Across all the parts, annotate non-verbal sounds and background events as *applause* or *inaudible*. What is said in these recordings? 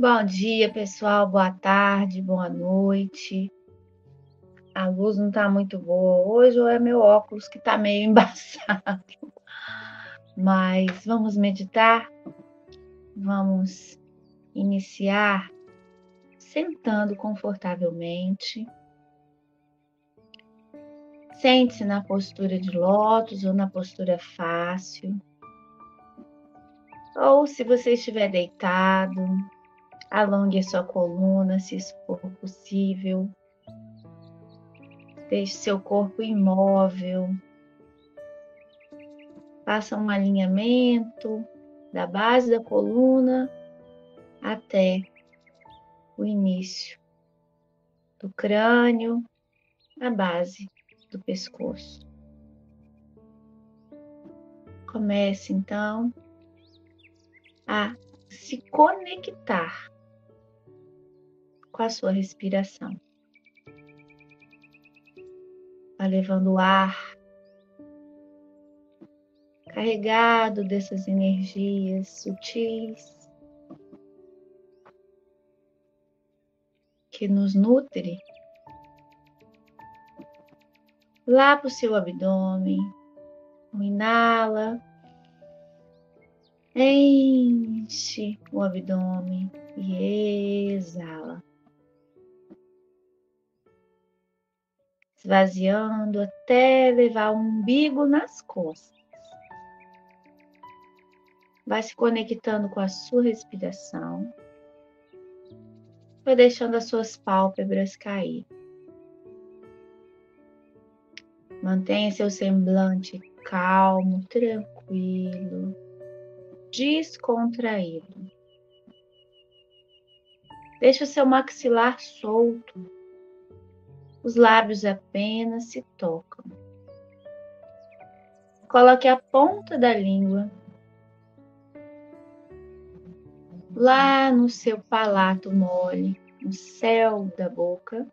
Bom dia, pessoal. Boa tarde, boa noite. A luz não tá muito boa hoje, ou é meu óculos que tá meio *laughs* embaçado. Mas vamos meditar? Vamos iniciar sentando confortavelmente. Sente-se na postura de lótus ou na postura fácil. Ou se você estiver deitado, Alongue a sua coluna, se for possível. Deixe seu corpo imóvel. Faça um alinhamento da base da coluna até o início do crânio, a base do pescoço. Comece então a se conectar com a sua respiração. Vai levando o ar carregado dessas energias sutis que nos nutre lá para o seu abdômen. Inala, enche o abdômen e exala. Esvaziando até levar o umbigo nas costas. Vai se conectando com a sua respiração. Vai deixando as suas pálpebras cair. Mantenha seu semblante calmo, tranquilo, descontraído. Deixe o seu maxilar solto os lábios apenas se tocam. Coloque a ponta da língua lá no seu palato mole, no céu da boca.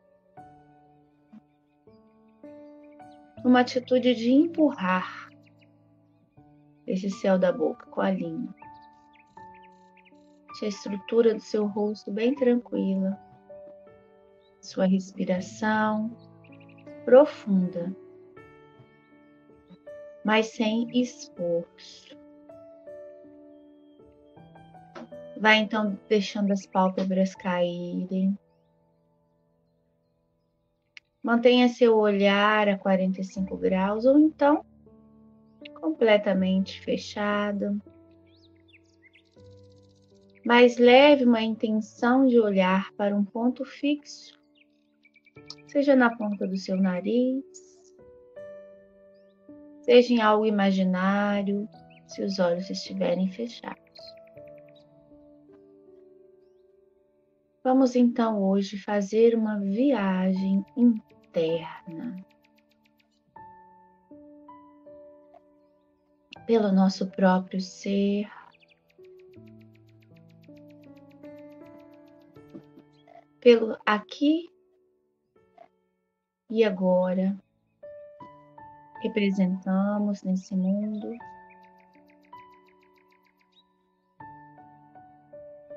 Uma atitude de empurrar esse céu da boca com a língua. Deixe a estrutura do seu rosto bem tranquila sua respiração profunda, mas sem esforço. Vai então deixando as pálpebras caírem. Mantenha seu olhar a 45 graus ou então completamente fechado. Mas leve uma intenção de olhar para um ponto fixo seja na ponta do seu nariz, seja em algo imaginário, se os olhos estiverem fechados. Vamos então hoje fazer uma viagem interna. Pelo nosso próprio ser, pelo aqui e agora representamos nesse mundo,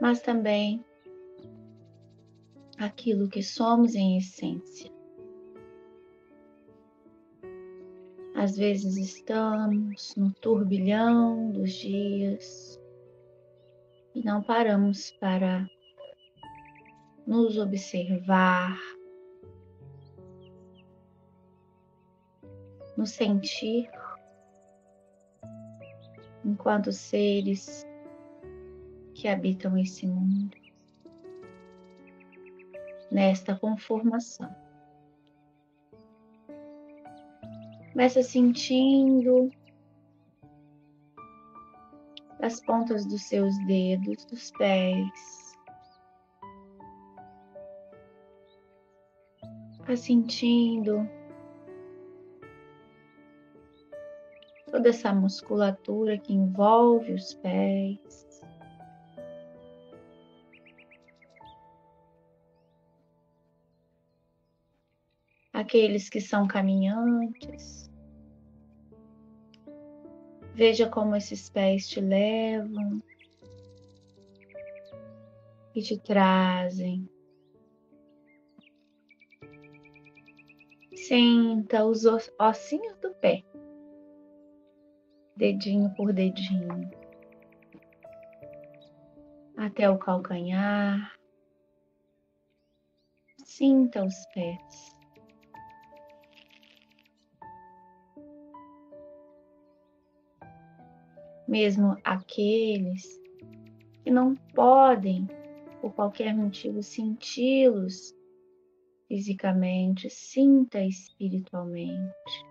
mas também aquilo que somos em essência. Às vezes estamos no turbilhão dos dias e não paramos para nos observar, nos sentir enquanto seres que habitam esse mundo, nesta conformação. Começa sentindo as pontas dos seus dedos, dos pés. Vai sentindo toda essa musculatura que envolve os pés. Aqueles que são caminhantes. Veja como esses pés te levam. que te trazem. Senta os ossinhos do pé, dedinho por dedinho, até o calcanhar. Sinta os pés. Mesmo aqueles que não podem, por qualquer motivo, senti-los fisicamente, sinta espiritualmente.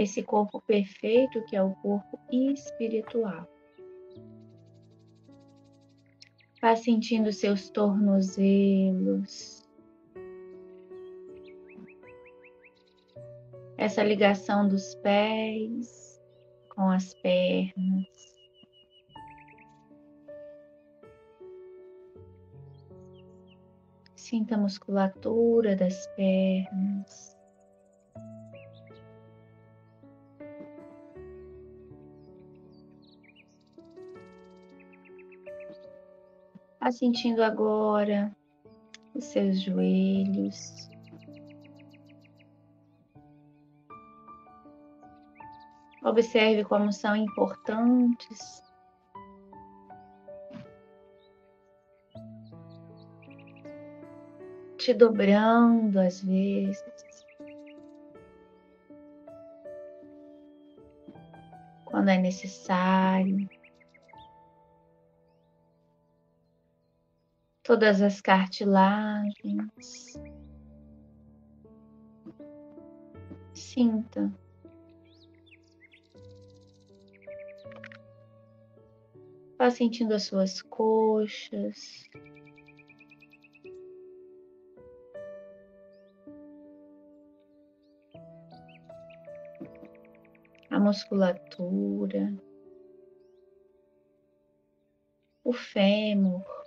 Esse corpo perfeito que é o corpo espiritual. Vá sentindo seus tornozelos. Essa ligação dos pés com as pernas. Sinta a musculatura das pernas. Vá sentindo agora os seus joelhos. Observe como são importantes te dobrando às vezes. Quando é necessário. Todas as cartilagens. Sinta. Vá sentindo as suas coxas. A musculatura. O fêmur.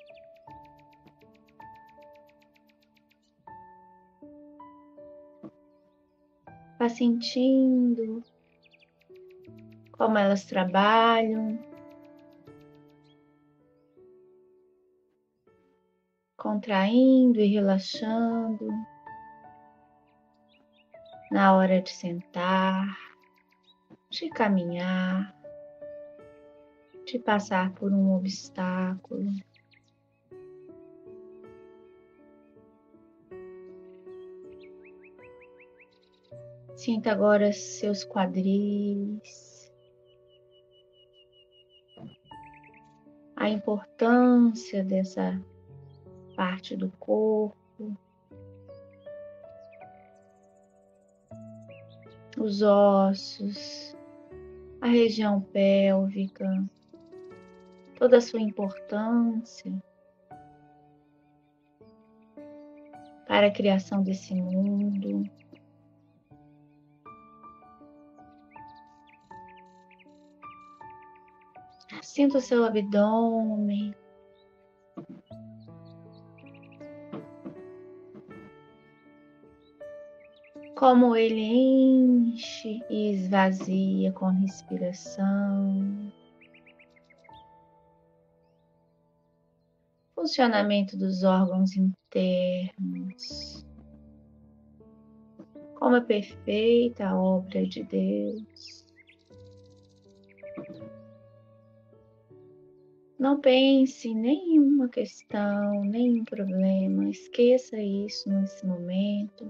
Vá sentindo como elas trabalham. Contraindo e relaxando. Na hora de sentar, de caminhar, de passar por um obstáculo. Sinta agora seus quadris, a importância dessa parte do corpo, os ossos, a região pélvica, toda a sua importância. Para a criação desse mundo. Sinta o seu abdômen. Como ele enche e esvazia com respiração. Funcionamento dos órgãos internos. Como é perfeita a obra de Deus. Não pense nenhuma questão, nenhum problema, esqueça isso nesse momento.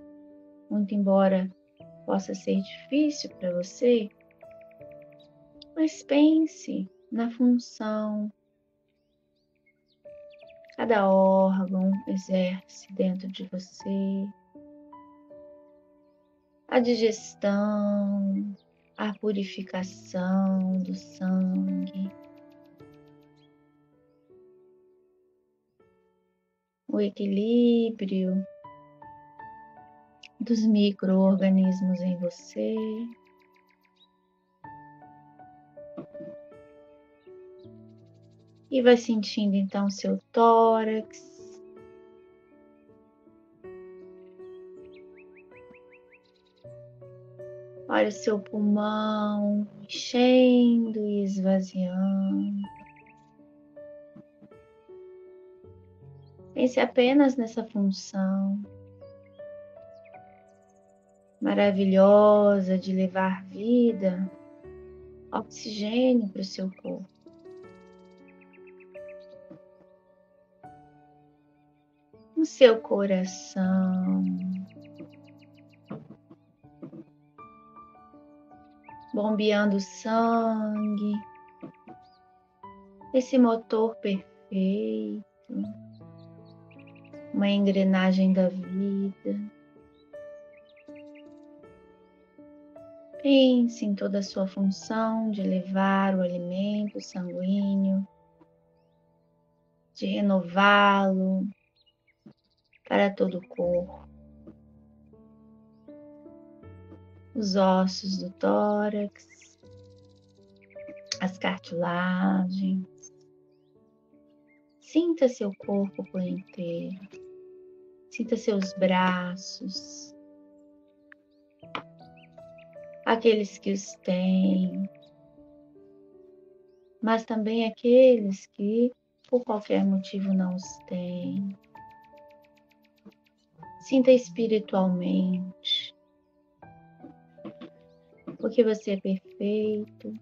Muito embora possa ser difícil para você, mas pense na função. Cada órgão exerce dentro de você, a digestão, a purificação do sangue o equilíbrio dos micro-organismos em você. E vai sentindo então seu tórax. Olha o seu pulmão enchendo e esvaziando. Pense apenas nessa função maravilhosa de levar vida, oxigênio para o seu corpo. No seu coração. Bombeando sangue, esse motor perfeito uma engrenagem da vida. Pense em toda a sua função de levar o alimento sanguíneo, de renová-lo para todo o corpo. Os ossos do tórax, as cartilagens. Sinta seu corpo por inteiro. Sinta seus braços, aqueles que os têm, mas também aqueles que por qualquer motivo não os têm. Sinta espiritualmente, porque você é perfeito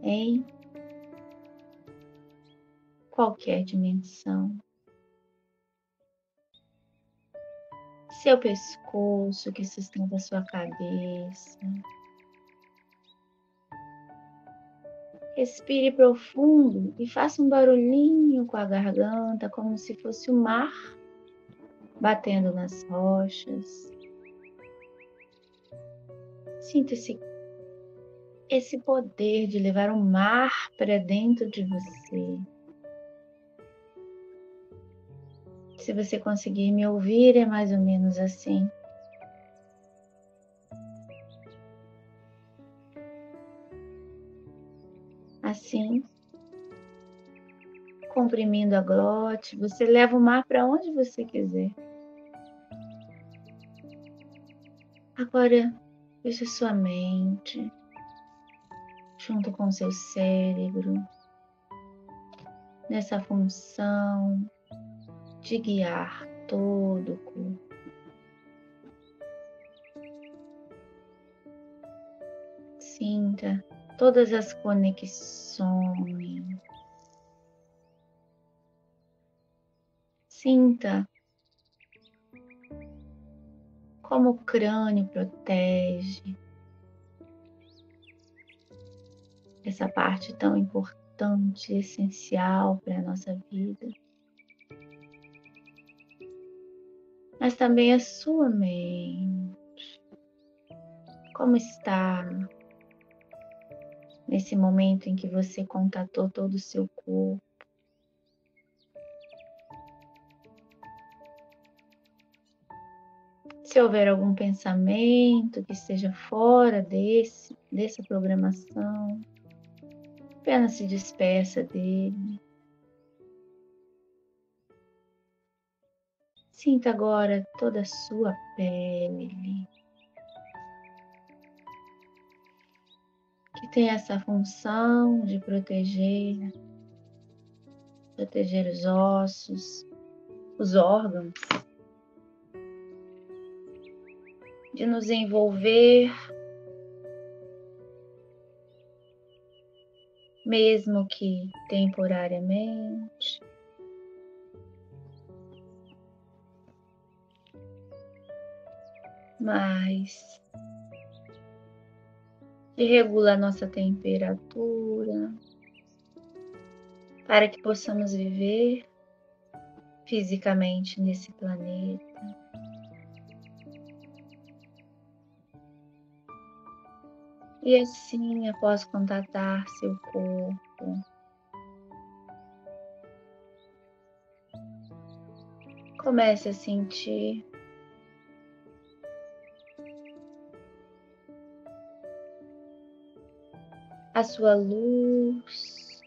em qualquer dimensão. Seu pescoço que sustenta sua cabeça. Respire profundo e faça um barulhinho com a garganta, como se fosse o mar batendo nas rochas. Sinta esse, esse poder de levar o mar para dentro de você. Se você conseguir me ouvir, é mais ou menos assim. Assim, comprimindo a glote, você leva o mar para onde você quiser. Agora, veja sua mente junto com seu cérebro nessa função de guiar todo o corpo. Sinta todas as conexões. Sinta como o crânio protege essa parte tão importante, essencial para a nossa vida. Mas também a sua mente. Como está nesse momento em que você contatou todo o seu corpo? Se houver algum pensamento que esteja fora desse, dessa programação, apenas se despeça dele. Sinta agora toda a sua pele, que tem essa função de proteger, proteger os ossos, os órgãos, de nos envolver, mesmo que temporariamente. Mais, que regula a nossa temperatura, para que possamos viver fisicamente nesse planeta. E assim, após contatar seu corpo, comece a sentir a sua luz.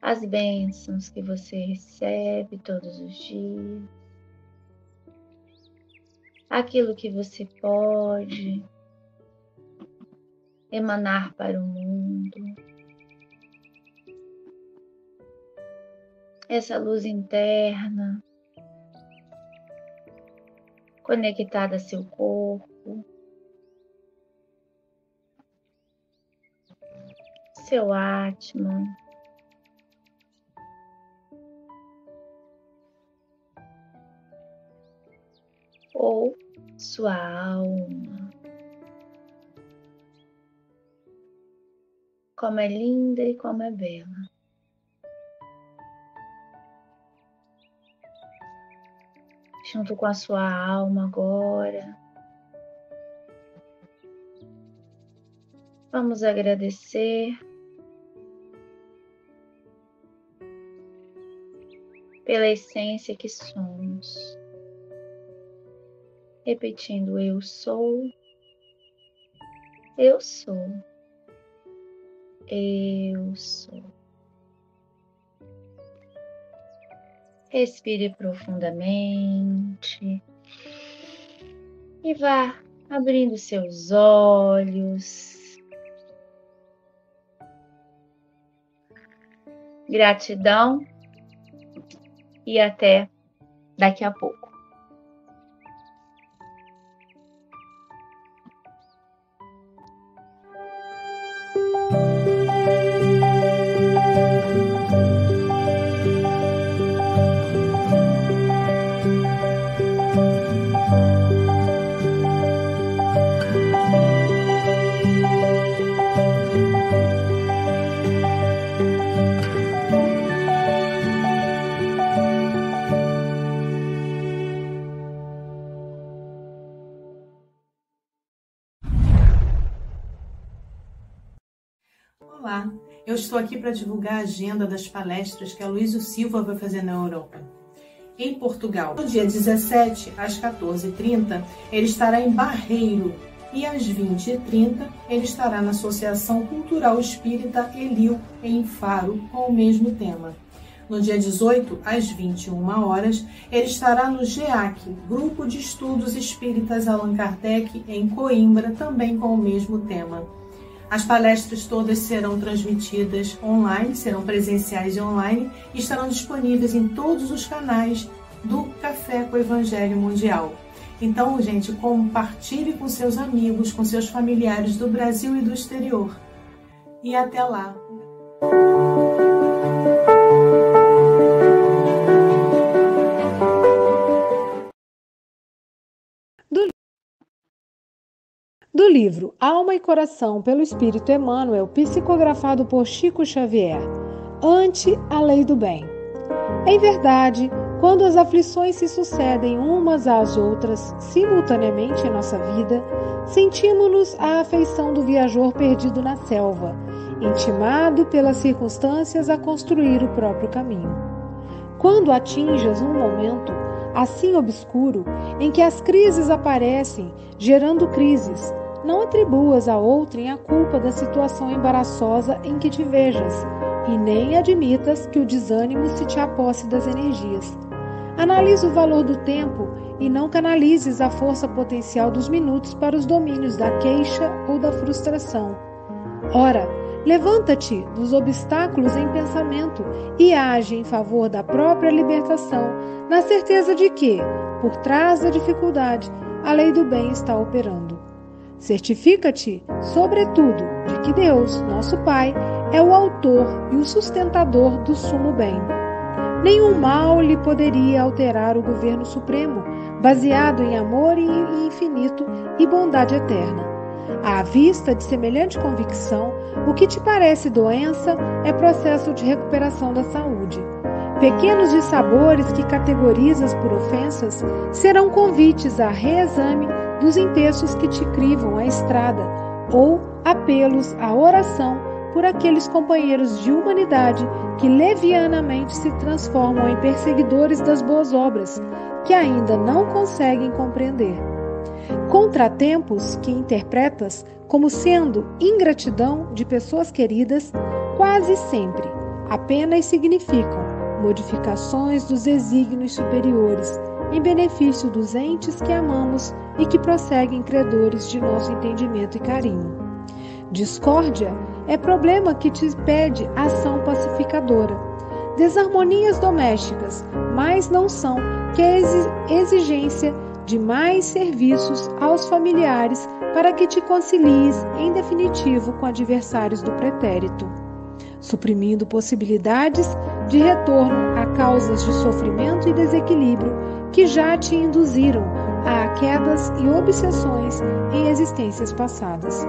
As bênçãos que você recebe todos os dias. aquilo que você pode emanar para o mundo. Essa luz interna conectada a seu corpo, seu Atman. Ou sua alma. Como é linda e como é bela. Junto com a sua alma agora. Vamos agradecer pela essência que somos repetindo: Eu sou, eu sou, eu sou. Respire profundamente e vá abrindo seus olhos. Gratidão e até daqui a pouco. Aqui para divulgar a agenda das palestras que a Luísa Silva vai fazer na Europa. Em Portugal, no dia 17 às 14h30, ele estará em Barreiro e às 20h30 ele estará na Associação Cultural Espírita Elil, em Faro, com o mesmo tema. No dia 18, às 21 horas, ele estará no GEAC, Grupo de Estudos Espíritas Allan Kardec, em Coimbra, também com o mesmo tema. As palestras todas serão transmitidas online, serão presenciais e online e estarão disponíveis em todos os canais do Café com o Evangelho Mundial. Então, gente, compartilhe com seus amigos, com seus familiares do Brasil e do exterior. E até lá! Do livro Alma e Coração pelo Espírito Emmanuel, psicografado por Chico Xavier, Ante a Lei do Bem. Em verdade, quando as aflições se sucedem umas às outras simultaneamente em nossa vida, sentimos-nos a afeição do viajor perdido na selva, intimado pelas circunstâncias a construir o próprio caminho. Quando atinjas um momento assim obscuro em que as crises aparecem, gerando crises, não atribuas a outrem a culpa da situação embaraçosa em que te vejas, e nem admitas que o desânimo se te aposse das energias. Analise o valor do tempo e não canalizes a força potencial dos minutos para os domínios da queixa ou da frustração. Ora, levanta-te dos obstáculos em pensamento e age em favor da própria libertação, na certeza de que, por trás da dificuldade, a lei do bem está operando. Certifica-te, sobretudo, de que Deus, nosso Pai, é o autor e o sustentador do sumo bem. Nenhum mal lhe poderia alterar o governo supremo, baseado em amor infinito e bondade eterna. À vista de semelhante convicção, o que te parece doença é processo de recuperação da saúde. Pequenos dissabores que categorizas por ofensas serão convites a reexame dos empeços que te crivam a estrada, ou apelos à oração por aqueles companheiros de humanidade que levianamente se transformam em perseguidores das boas obras, que ainda não conseguem compreender. Contratempos que interpretas como sendo ingratidão de pessoas queridas, quase sempre apenas significam modificações dos desígnios superiores em benefício dos entes que amamos e que prosseguem credores de nosso entendimento e carinho. Discórdia é problema que te pede ação pacificadora. Desarmonias domésticas, mas não são que a exigência de mais serviços aos familiares para que te concilies em definitivo com adversários do pretérito, suprimindo possibilidades de retorno a causas de sofrimento e desequilíbrio que já te induziram a quedas e obsessões em existências passadas.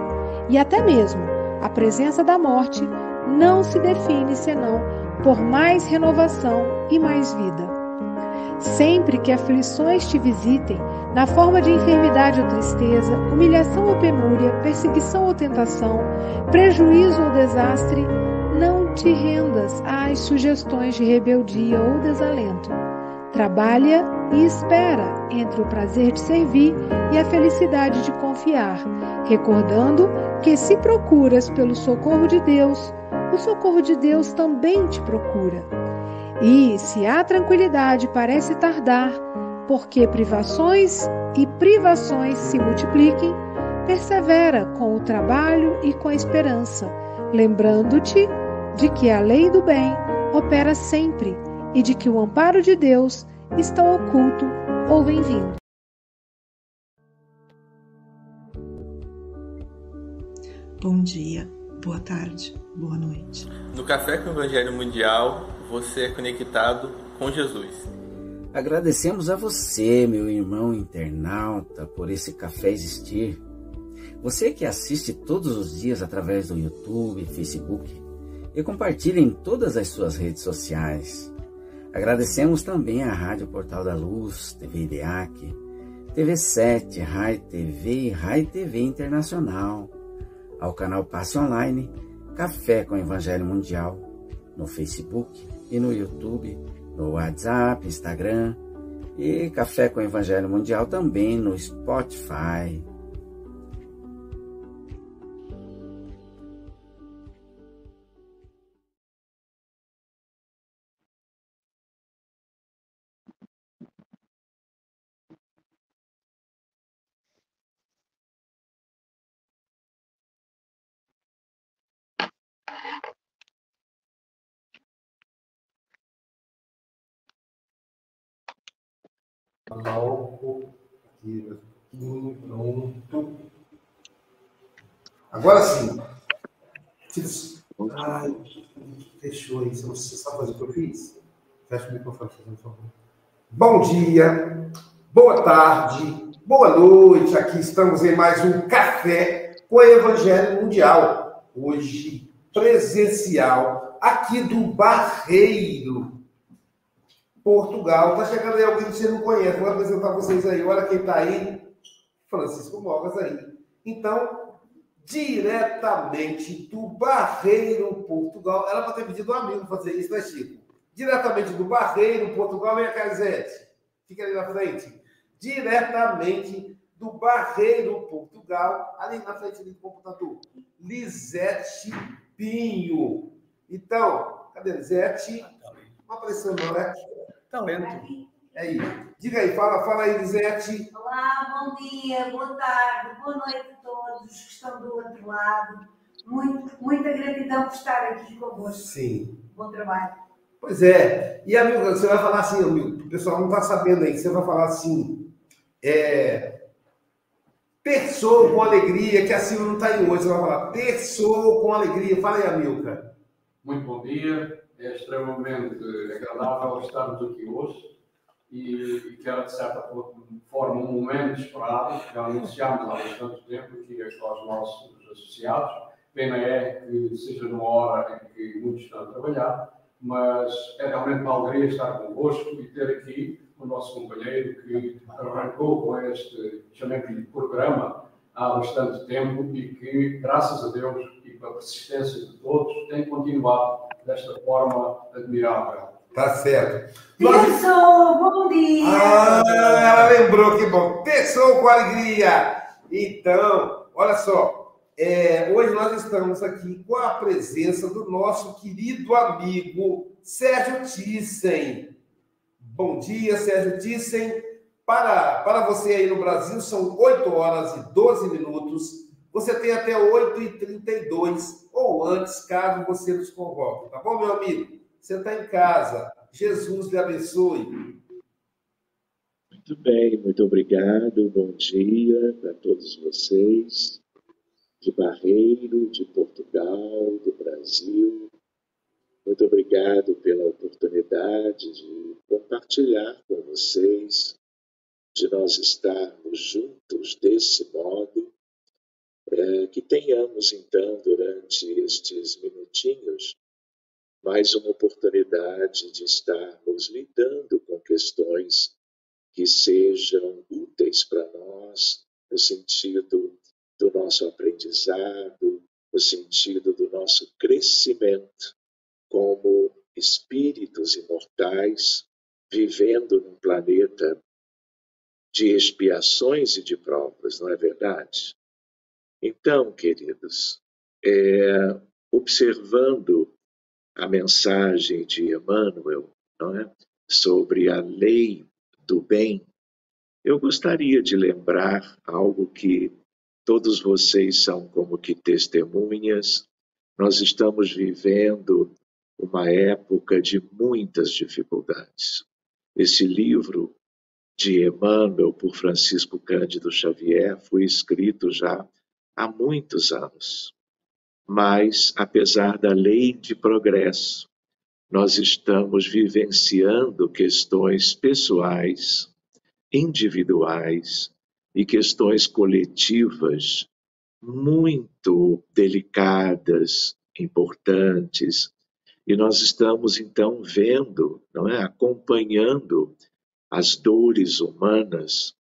E até mesmo a presença da morte não se define senão por mais renovação e mais vida. Sempre que aflições te visitem, na forma de enfermidade ou tristeza, humilhação ou penúria, perseguição ou tentação, prejuízo ou desastre, não te rendas às sugestões de rebeldia ou desalento. Trabalha e espera entre o prazer de servir e a felicidade de confiar, recordando que se procuras pelo socorro de Deus, o socorro de Deus também te procura. E se a tranquilidade parece tardar, porque privações e privações se multipliquem, persevera com o trabalho e com a esperança, lembrando-te de que a lei do bem opera sempre e de que o amparo de Deus está oculto ou vem vindo. Bom dia, boa tarde, boa noite. No Café com o Evangelho Mundial, você é conectado com Jesus. Agradecemos a você, meu irmão internauta, por esse café existir. Você que assiste todos os dias através do YouTube, Facebook e compartilha em todas as suas redes sociais. Agradecemos também à Rádio Portal da Luz, TV IDEAC, TV7, Rai TV e Rai TV Internacional, ao canal Passe Online, Café com Evangelho Mundial, no Facebook, e no YouTube, no WhatsApp, Instagram e Café com Evangelho Mundial também no Spotify. Aqui, pronto. Agora sim. Ai, fechou aí. Você sabe fazer o que eu fiz? Fecha o microfone, por favor. Bom dia, boa tarde, boa noite. Aqui estamos em mais um Café com o Evangelho Mundial. Hoje, presencial, aqui do Barreiro. Portugal. Tá chegando aí alguém que você não conhece. Vou apresentar vocês aí. Olha quem tá aí. Francisco Mogas aí. Então, diretamente do Barreiro, Portugal. Ela vai ter pedido um amigo fazer isso, né, Chico? Diretamente do Barreiro, Portugal. Vem a Carizete. Fica ali na frente. Diretamente do Barreiro, Portugal. Ali na frente do computador. Lisete Pinho. Então, cadê Lisete? Não apareceu não, né? Talento. É aí. Diga aí, fala, fala aí, Lisete. Olá, bom dia, boa tarde, boa noite a todos que estão do outro lado. Muito, muita gratidão por estar aqui convosco. Sim. Bom trabalho. Pois é. E, amigo, você vai falar assim, amigo, o pessoal não está sabendo aí, você vai falar assim, é, pessoa com alegria, que a Silvia não está aí hoje, você vai falar, pessoa com alegria. Fala aí, Amilca. Muito bom dia é extremamente agradável estarmos aqui hoje e, que era, de certa forma, um momento esperado, que já anunciámos há bastante tempo aqui aos nossos associados. Pena é que seja numa hora em que muitos estão a trabalhar, mas é realmente uma alegria estar convosco e ter aqui o nosso companheiro que arrancou com este, chamemos-lhe, programa há bastante tempo e que, graças a Deus e pela persistência de todos, tem continuado desta forma admirável. Tá certo. Pessoal, bom dia! Ah, ela lembrou que bom. Pessoal com alegria! Então, olha só. É, hoje nós estamos aqui com a presença do nosso querido amigo Sérgio Thyssen. Bom dia, Sérgio Thyssen. Para, para você aí no Brasil, são 8 horas e 12 minutos. Você tem até 8h32 ou antes, caso você nos convoque. Tá bom, meu amigo? Você está em casa. Jesus lhe abençoe. Muito bem, muito obrigado. Bom dia para todos vocês de Barreiro, de Portugal, do Brasil. Muito obrigado pela oportunidade de compartilhar com vocês, de nós estarmos juntos desse modo. É, que tenhamos, então, durante estes minutinhos, mais uma oportunidade de estarmos lidando com questões que sejam úteis para nós, no sentido do nosso aprendizado, no sentido do nosso crescimento como espíritos imortais vivendo num planeta de expiações e de provas, não é verdade? Então, queridos, é, observando a mensagem de Emmanuel não é? sobre a lei do bem, eu gostaria de lembrar algo que todos vocês são como que testemunhas. Nós estamos vivendo uma época de muitas dificuldades. Esse livro de Emmanuel por Francisco Cândido Xavier foi escrito já há muitos anos. Mas, apesar da lei de progresso, nós estamos vivenciando questões pessoais, individuais e questões coletivas muito delicadas, importantes, e nós estamos então vendo, não é, acompanhando as dores humanas,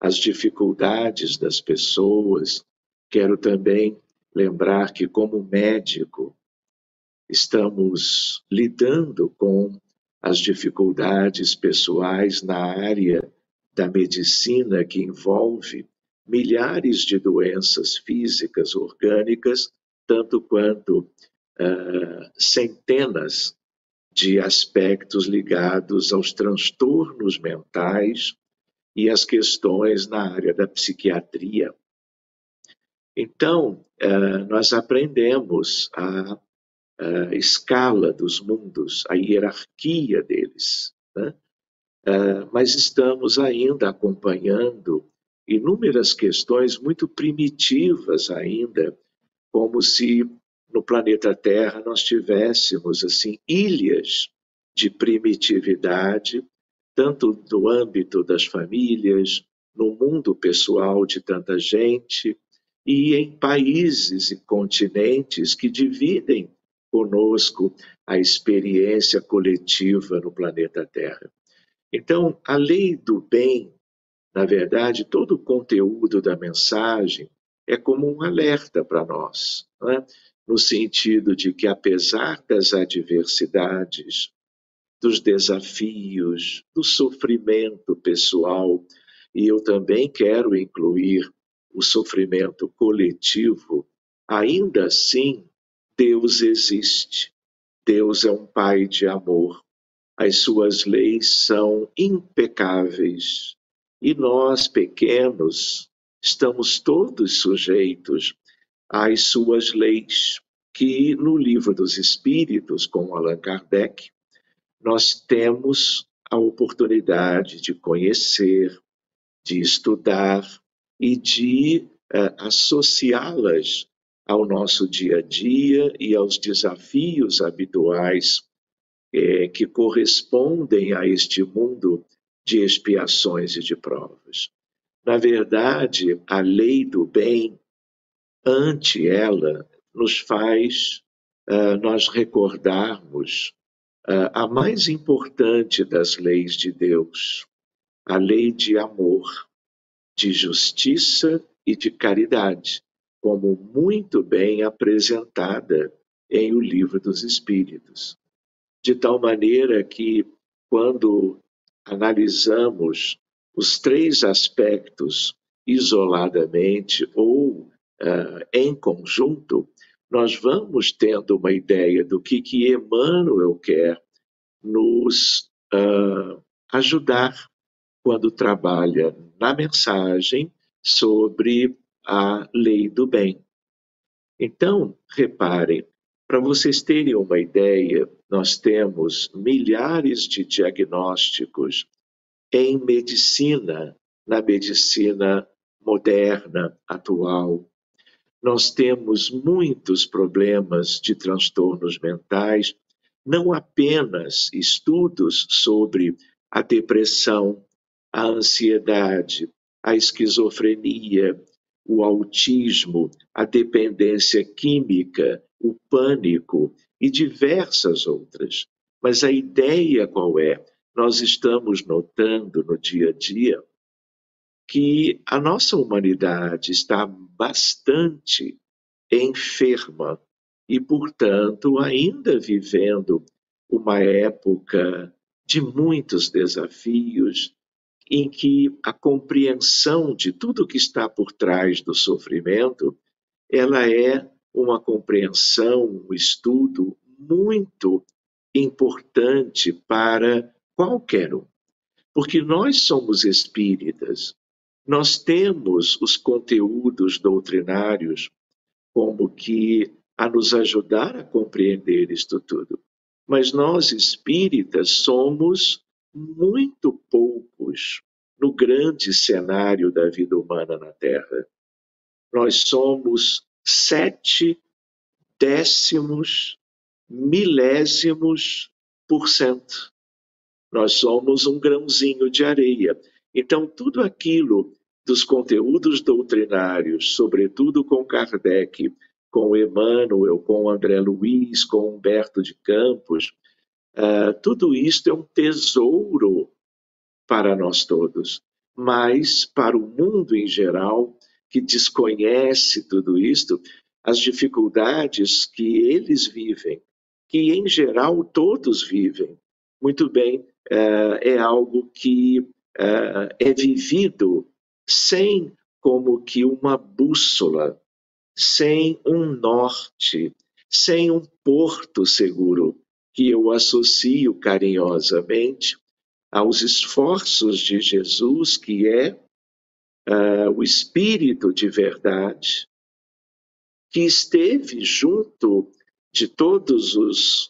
as dificuldades das pessoas. Quero também lembrar que como médico estamos lidando com as dificuldades pessoais na área da medicina que envolve milhares de doenças físicas, orgânicas, tanto quanto uh, centenas de aspectos ligados aos transtornos mentais e as questões na área da psiquiatria. Então, uh, nós aprendemos a uh, escala dos mundos, a hierarquia deles. Né? Uh, mas estamos ainda acompanhando inúmeras questões muito primitivas ainda, como se no planeta Terra nós tivéssemos assim ilhas de primitividade, tanto no âmbito das famílias, no mundo pessoal de tanta gente e em países e continentes que dividem conosco a experiência coletiva no planeta Terra. Então, a lei do bem, na verdade, todo o conteúdo da mensagem é como um alerta para nós, é? No sentido de que, apesar das adversidades, dos desafios, do sofrimento pessoal, e eu também quero incluir o sofrimento coletivo, ainda assim Deus existe. Deus é um Pai de amor. As suas leis são impecáveis. E nós, pequenos, estamos todos sujeitos às suas leis, que no Livro dos Espíritos, com Allan Kardec, nós temos a oportunidade de conhecer, de estudar e de uh, associá-las ao nosso dia a dia e aos desafios habituais é, que correspondem a este mundo de expiações e de provas. Na verdade, a lei do bem, ante ela, nos faz uh, nós recordarmos uh, a mais importante das leis de Deus, a lei de amor, de justiça e de caridade como muito bem apresentada em O Livro dos Espíritos. De tal maneira que, quando analisamos os três aspectos isoladamente ou uh, em conjunto, nós vamos tendo uma ideia do que, que Emmanuel quer nos uh, ajudar quando trabalha na mensagem sobre a lei do bem. Então, reparem, para vocês terem uma ideia, nós temos milhares de diagnósticos em medicina, na medicina moderna, atual. Nós temos muitos problemas de transtornos mentais, não apenas estudos sobre a depressão, a ansiedade, a esquizofrenia, o autismo, a dependência química, o pânico e diversas outras. Mas a ideia qual é? Nós estamos notando no dia a dia que a nossa humanidade está bastante enferma e, portanto, ainda vivendo uma época de muitos desafios, em que a compreensão de tudo que está por trás do sofrimento, ela é uma compreensão, um estudo muito importante para qualquer um. Porque nós somos espíritas, nós temos os conteúdos doutrinários como que a nos ajudar a compreender isto tudo. Mas nós espíritas somos muito poucos no grande cenário da vida humana na Terra. Nós somos sete décimos, milésimos por cento. Nós somos um grãozinho de areia. Então, tudo aquilo dos conteúdos doutrinários, sobretudo com Kardec, com Emmanuel, com André Luiz, com Humberto de Campos, uh, tudo isto é um tesouro para nós todos. Mas, para o mundo em geral, que desconhece tudo isto, as dificuldades que eles vivem, que em geral todos vivem, muito bem, uh, é algo que uh, é vivido sem como que uma bússola, sem um norte, sem um porto seguro, que eu associo carinhosamente aos esforços de Jesus, que é uh, o Espírito de verdade, que esteve junto de todos os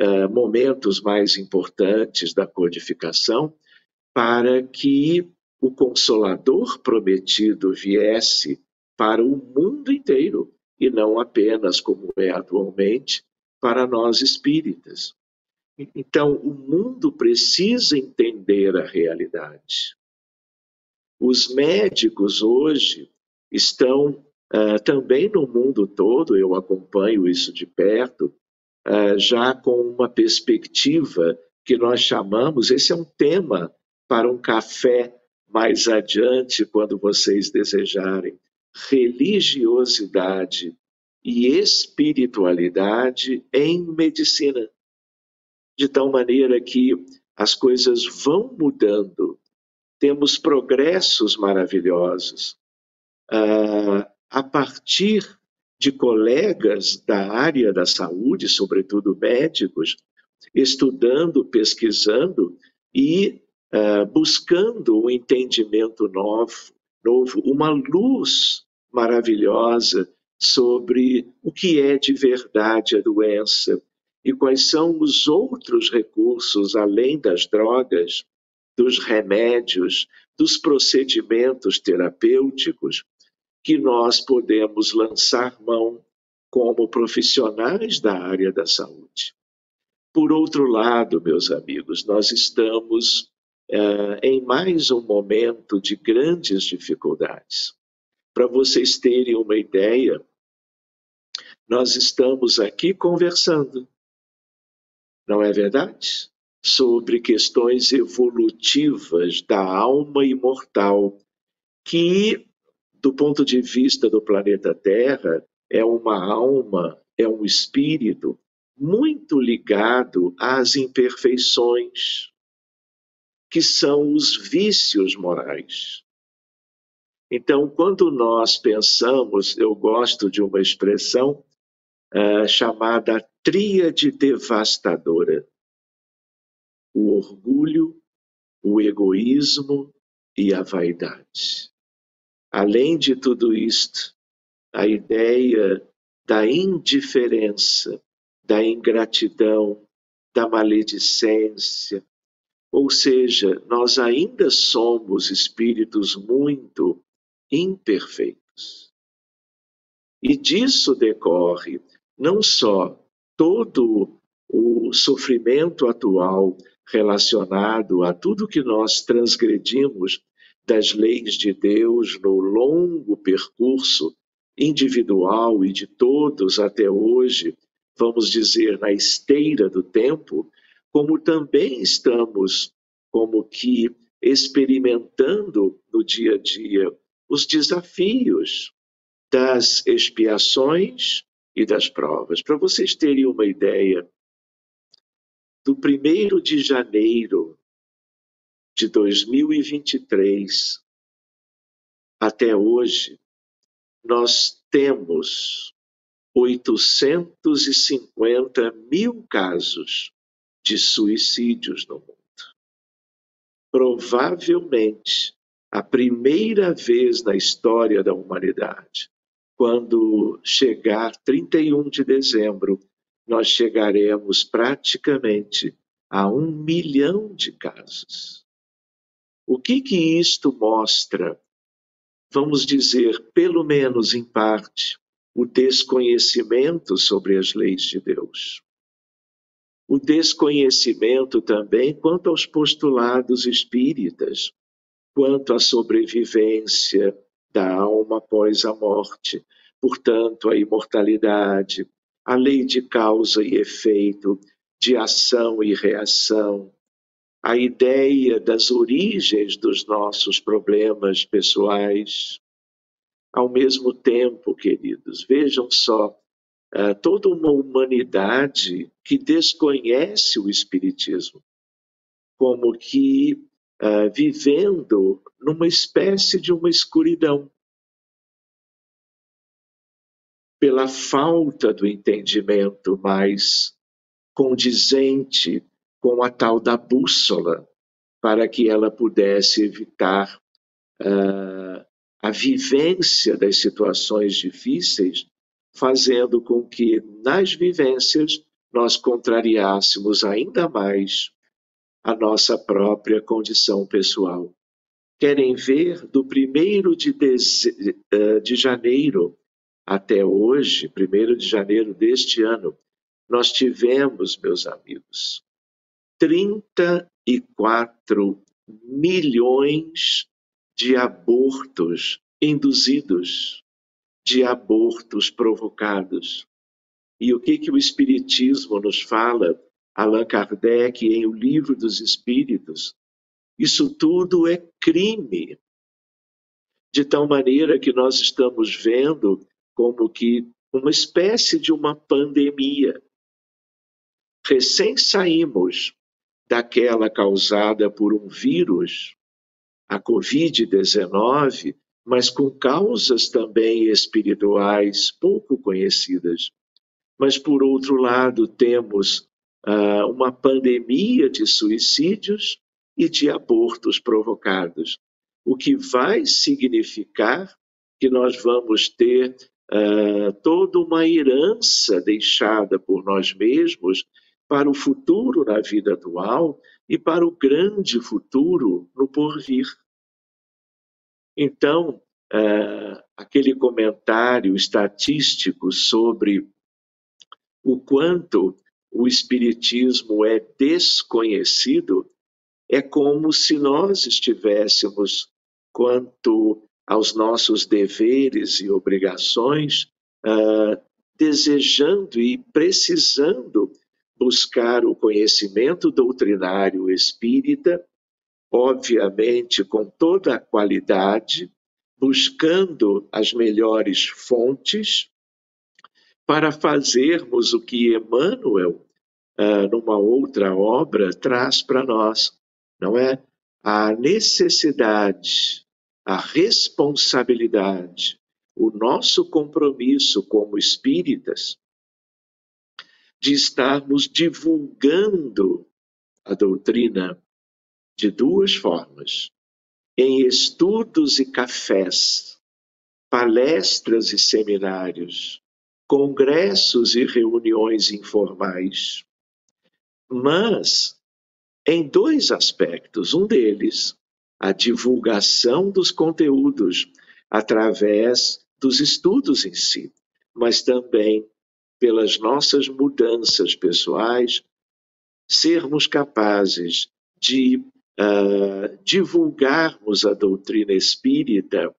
uh, momentos mais importantes da codificação, para que o Consolador prometido viesse para o mundo inteiro e não apenas como é atualmente para nós espíritas. Então, o mundo precisa entender a realidade. Os médicos hoje estão uh, também no mundo todo, eu acompanho isso de perto, uh, já com uma perspectiva que nós chamamos, esse é um tema para um café mais adiante, quando vocês desejarem, religiosidade e espiritualidade em medicina. De tal maneira que as coisas vão mudando, temos progressos maravilhosos. Ah, a partir de colegas da área da saúde, sobretudo médicos, estudando, pesquisando e uh, buscando um entendimento novo, novo, uma luz maravilhosa sobre o que é de verdade a doença e quais são os outros recursos além das drogas, dos remédios, dos procedimentos terapêuticos que nós podemos lançar mão como profissionais da área da saúde. Por outro lado, meus amigos, nós estamos uh, em mais um momento de grandes dificuldades. Para vocês terem uma ideia, nós estamos aqui conversando, não é verdade? Sobre questões evolutivas da alma imortal, que, do ponto de vista do planeta Terra, é uma alma, é um espírito muito ligado às imperfeições, que são os vícios morais. Então, quando nós pensamos, eu gosto de uma expressão uh, chamada tríade devastadora: o orgulho, o egoísmo e a vaidade. Além de tudo isto, a ideia da indiferença, da ingratidão, da maledicência, ou seja, nós ainda somos espíritos muito imperfeitos. E disso decorre não só todo o sofrimento atual relacionado a tudo que nós transgredimos das leis de Deus no longo percurso individual e de todos até hoje, vamos dizer, na esteira do tempo, como também estamos, como que, experimentando no dia a dia os desafios das expiações e das provas. Para vocês terem uma ideia, do 1 de janeiro de 2023 até hoje, nós temos 850 mil casos de suicídios no mundo. Provavelmente a primeira vez na história da humanidade, quando chegar 31 de dezembro, nós chegaremos praticamente a um milhão de casos. O que que isto mostra? Vamos dizer, pelo menos em parte, o desconhecimento sobre as leis de Deus o desconhecimento também quanto aos postulados espíritas, quanto à sobrevivência da alma após a morte, portanto, a imortalidade, a lei de causa e efeito, de ação e reação, a ideia das origens dos nossos problemas pessoais. Ao mesmo tempo, queridos, vejam só uh, toda uma humanidade que desconhece o Espiritismo, como que uh, vivendo numa espécie de uma escuridão. Pela falta do entendimento mais condizente com a tal da bússola, para que ela pudesse evitar uh, a vivência das situações difíceis fazendo com que nas vivências nós contrariássemos ainda mais a nossa própria condição pessoal. Querem ver do primeiro de, de, eh, de janeiro até hoje, primeiro de janeiro deste ano, nós tivemos, meus amigos, 34 milhões de abortos induzidos de abortos provocados. E o que, que o Espiritismo nos fala, Allan Kardec, em O Livro dos Espíritos? Isso tudo é crime. De tal maneira que nós estamos vendo como que uma espécie de uma pandemia. Recém saímos daquela causada por um vírus, a Covid-19, mas com causas também espirituais pouco conhecidas. Mas, por outro lado, temos ah, uma pandemia de suicídios e de abortos provocados, o que vai significar que nós vamos ter ah, toda uma herança deixada por nós mesmos para o futuro na vida atual e para o grande futuro no porvir. Então, uh, aquele comentário estatístico sobre o quanto o Espiritismo é desconhecido é como se nós estivéssemos, quanto aos nossos deveres e obrigações, uh, desejando e precisando buscar o conhecimento doutrinário espírita obviamente com toda a qualidade, buscando as melhores fontes para fazermos o que Emmanuel, uh, numa outra obra, traz para nós, não é? A necessidade, a responsabilidade, o nosso compromisso como espíritas de estarmos divulgando a doutrina de duas formas. em estudos e cafés, palestras e seminários, congressos e reuniões informais. Mas em dois aspectos. Um deles, a divulgação dos conteúdos através dos estudos em si, mas também pelas nossas mudanças pessoais, sermos capazes de uh, divulgarmos a doutrina espírita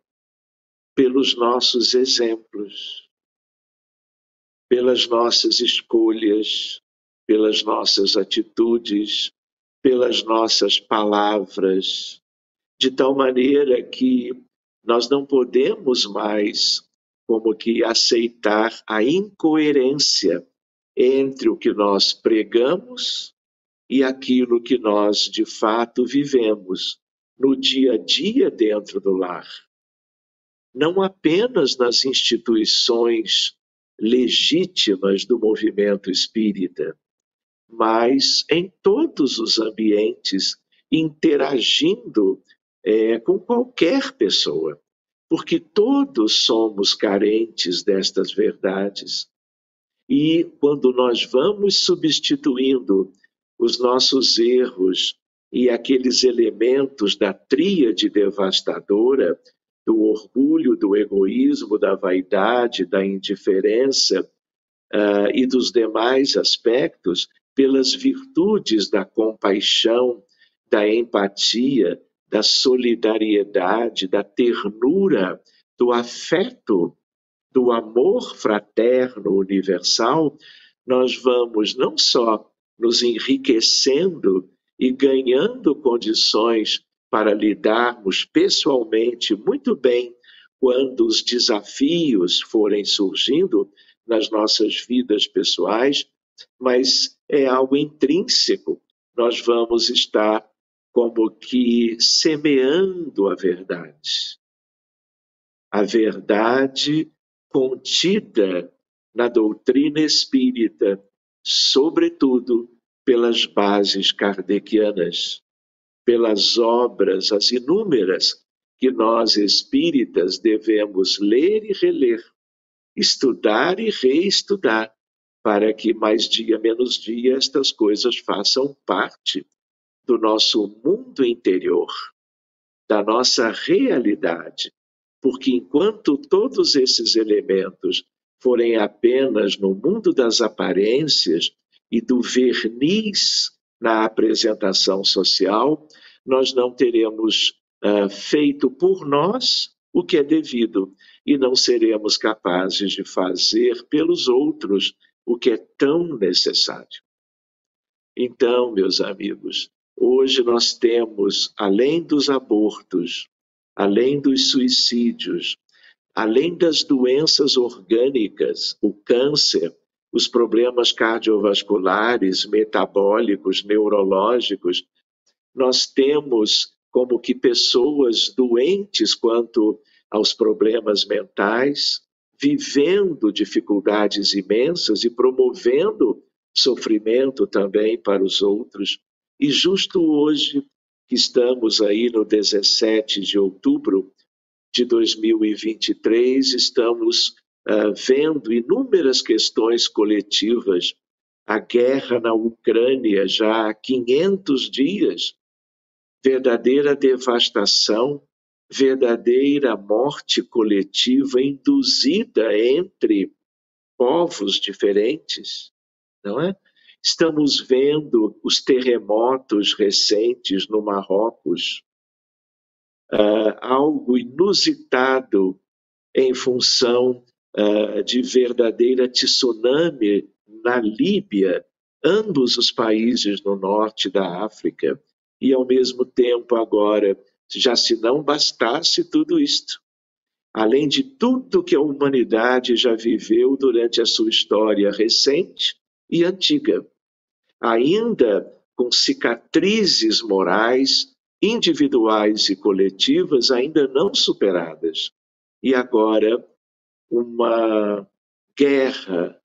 pelos nossos exemplos, pelas nossas escolhas, pelas nossas atitudes, pelas nossas palavras, de tal maneira que nós não podemos mais como que aceitar a incoerência entre o que nós pregamos e aquilo que nós de fato vivemos no dia a dia dentro do lar. Não apenas nas instituições legítimas do movimento espírita, mas em todos os ambientes, interagindo é, com qualquer pessoa, porque todos somos carentes destas verdades. E quando nós vamos substituindo os nossos erros e aqueles elementos da tríade devastadora, do orgulho, do egoísmo, da vaidade, da indiferença uh, e dos demais aspectos, pelas virtudes da compaixão, da empatia, da solidariedade, da ternura, do afeto, do amor fraterno universal, nós vamos não só nos enriquecendo e ganhando condições para lidarmos pessoalmente muito bem quando os desafios forem surgindo nas nossas vidas pessoais, mas é algo intrínseco. Nós vamos estar como que semeando a verdade. A verdade contida na doutrina espírita, sobretudo pelas bases kardecianas, pelas obras, as inúmeras que nós espíritas devemos ler e reler, estudar e reestudar, para que mais dia menos dia estas coisas façam parte do nosso mundo interior, da nossa realidade. Porque enquanto todos esses elementos forem apenas no mundo das aparências e do verniz na apresentação social, nós não teremos uh, feito por nós o que é devido e não seremos capazes de fazer pelos outros o que é tão necessário. Então, meus amigos, hoje nós temos, além dos abortos, além dos suicídios, além das doenças orgânicas, o câncer, os problemas cardiovasculares, metabólicos, neurológicos, nós temos como que pessoas doentes quanto aos problemas mentais, vivendo dificuldades imensas e promovendo sofrimento também para os outros. E justo hoje, que estamos aí no 17 de outubro de 2023, estamos uh, vendo inúmeras questões coletivas, a guerra na Ucrânia já há 500 dias, verdadeira devastação verdadeira morte coletiva induzida entre povos diferentes, não é? Estamos vendo os terremotos recentes no Marrocos, uh, algo inusitado em função uh, de verdadeira tsunami na Líbia, ambos os países no norte da África, e ao mesmo tempo agora já se não bastasse tudo isto, além de tudo que a humanidade já viveu durante a sua história recente e antiga, ainda com cicatrizes morais, individuais e coletivas ainda não superadas. E agora, uma guerra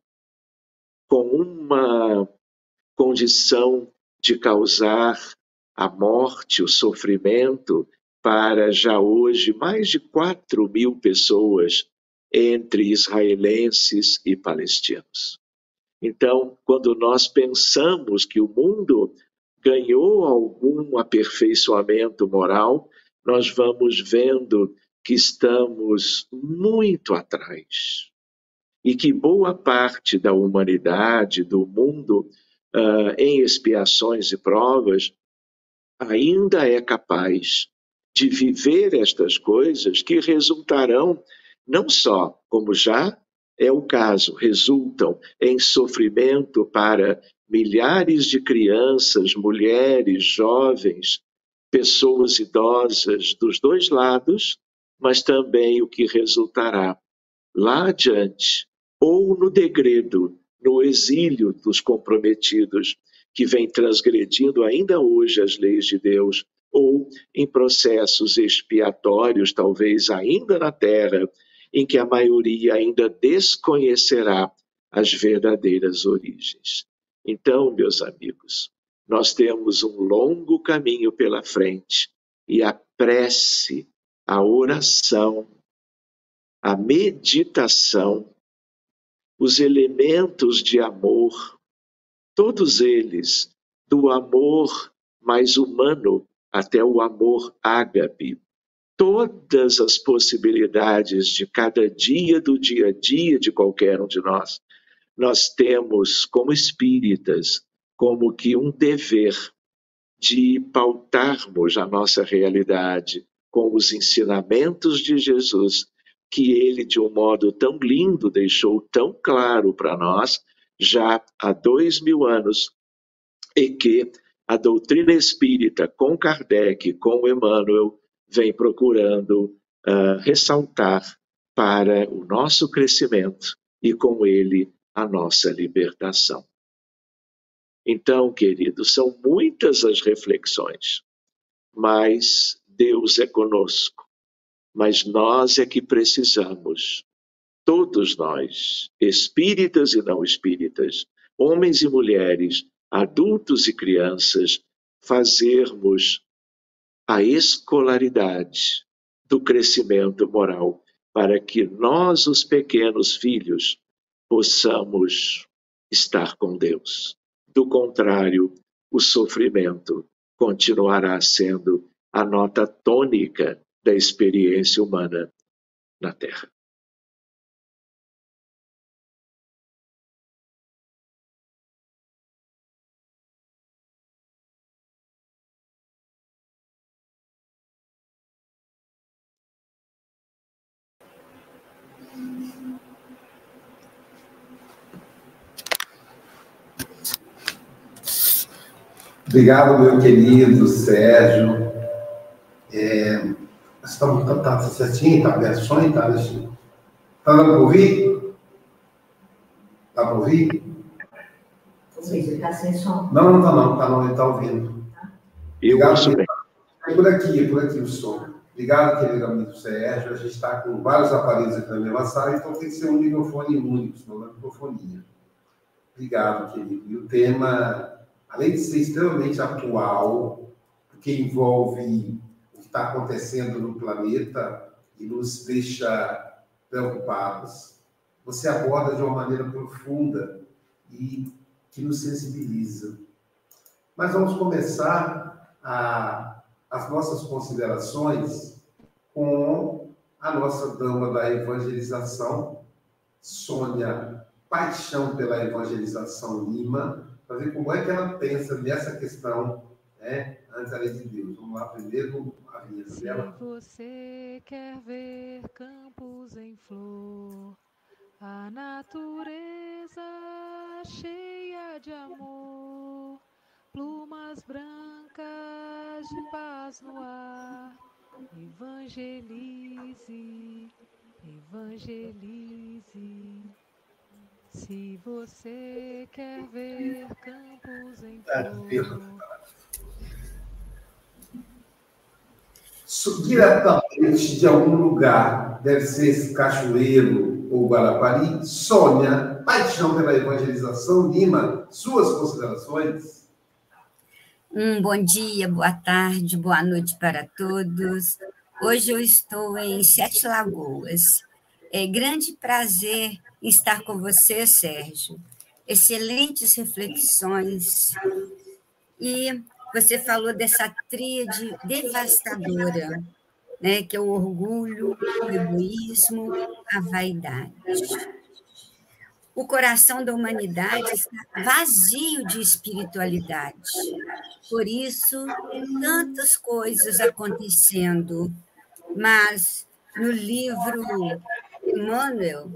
com uma condição de causar a morte, o sofrimento, para já hoje mais de 4 mil pessoas entre israelenses e palestinos. Então, quando nós pensamos que o mundo ganhou algum aperfeiçoamento moral, nós vamos vendo que estamos muito atrás. E que boa parte da humanidade, do mundo, uh, em expiações e provas, ainda é capaz de viver estas coisas que resultarão não só, como já é o caso, resultam em sofrimento para milhares de crianças, mulheres, jovens, pessoas idosas dos dois lados, mas também o que resultará lá adiante, ou no degredo, no exílio dos comprometidos, que vem transgredindo ainda hoje as leis de Deus, ou em processos expiatórios, talvez ainda na terra, em que a maioria ainda desconhecerá as verdadeiras origens. Então, meus amigos, nós temos um longo caminho pela frente e a prece, a oração, a meditação, os elementos de amor, todos eles, do amor mais humano até o amor ágape, todas as possibilidades de cada dia do dia a dia de qualquer um de nós, nós temos como espíritas como que um dever de pautarmos a nossa realidade com os ensinamentos de Jesus, que ele, de um modo tão lindo, deixou tão claro para nós já há dois mil anos, e que a doutrina espírita, com Kardec, com Emmanuel, vem procurando uh, ressaltar para o nosso crescimento e com ele a nossa libertação. Então, queridos, são muitas as reflexões, mas Deus é conosco. Mas nós é que precisamos, todos nós, espíritas e não espíritas, homens e mulheres, adultos e crianças, fazermos a escolaridade do crescimento moral, para que nós, os pequenos filhos, possamos estar com Deus. Do contrário, o sofrimento continuará sendo a nota tônica da experiência humana na Terra. Obrigado, meu querido Sérgio. É, estamos, tá, tá certinho? Tá aberto o som? Tá, deixa... tá dando para ouvir? Tá para ouvir? Sim, ele está sem som. Não, não tá não, tá não, ele está ouvindo. Eu Obrigado, bem. É por aqui, é por aqui o som. Obrigado, querido amigo Sérgio. A gente está com vários aparelhos aqui na mesma sala, então tem que ser um microfone único, senão não é microfonia. Obrigado, querido. E o tema além de ser extremamente atual, porque envolve o que está acontecendo no planeta e nos deixa preocupados, você aborda de uma maneira profunda e que nos sensibiliza. Mas vamos começar a, as nossas considerações com a nossa dama da evangelização, Sônia Paixão pela Evangelização Lima, para ver como é que ela pensa nessa questão, né, antes da lei de Deus. Vamos lá, primeiro, a vinheta dela. Se você quer ver campos em flor, a natureza cheia de amor, plumas brancas de paz no ar, evangelize, evangelize. Se você quer ver campos em flor. Diretamente de algum lugar, deve ser esse Cachoeiro ou Guarapari, Sônia, paixão pela evangelização, Lima, suas considerações? Um bom dia, boa tarde, boa noite para todos. Hoje eu estou em Sete Lagoas. É grande prazer estar com você, Sérgio. Excelentes reflexões. E você falou dessa tríade devastadora, né, que é o orgulho, o egoísmo, a vaidade. O coração da humanidade está vazio de espiritualidade. Por isso, tantas coisas acontecendo. Mas no livro Emmanuel,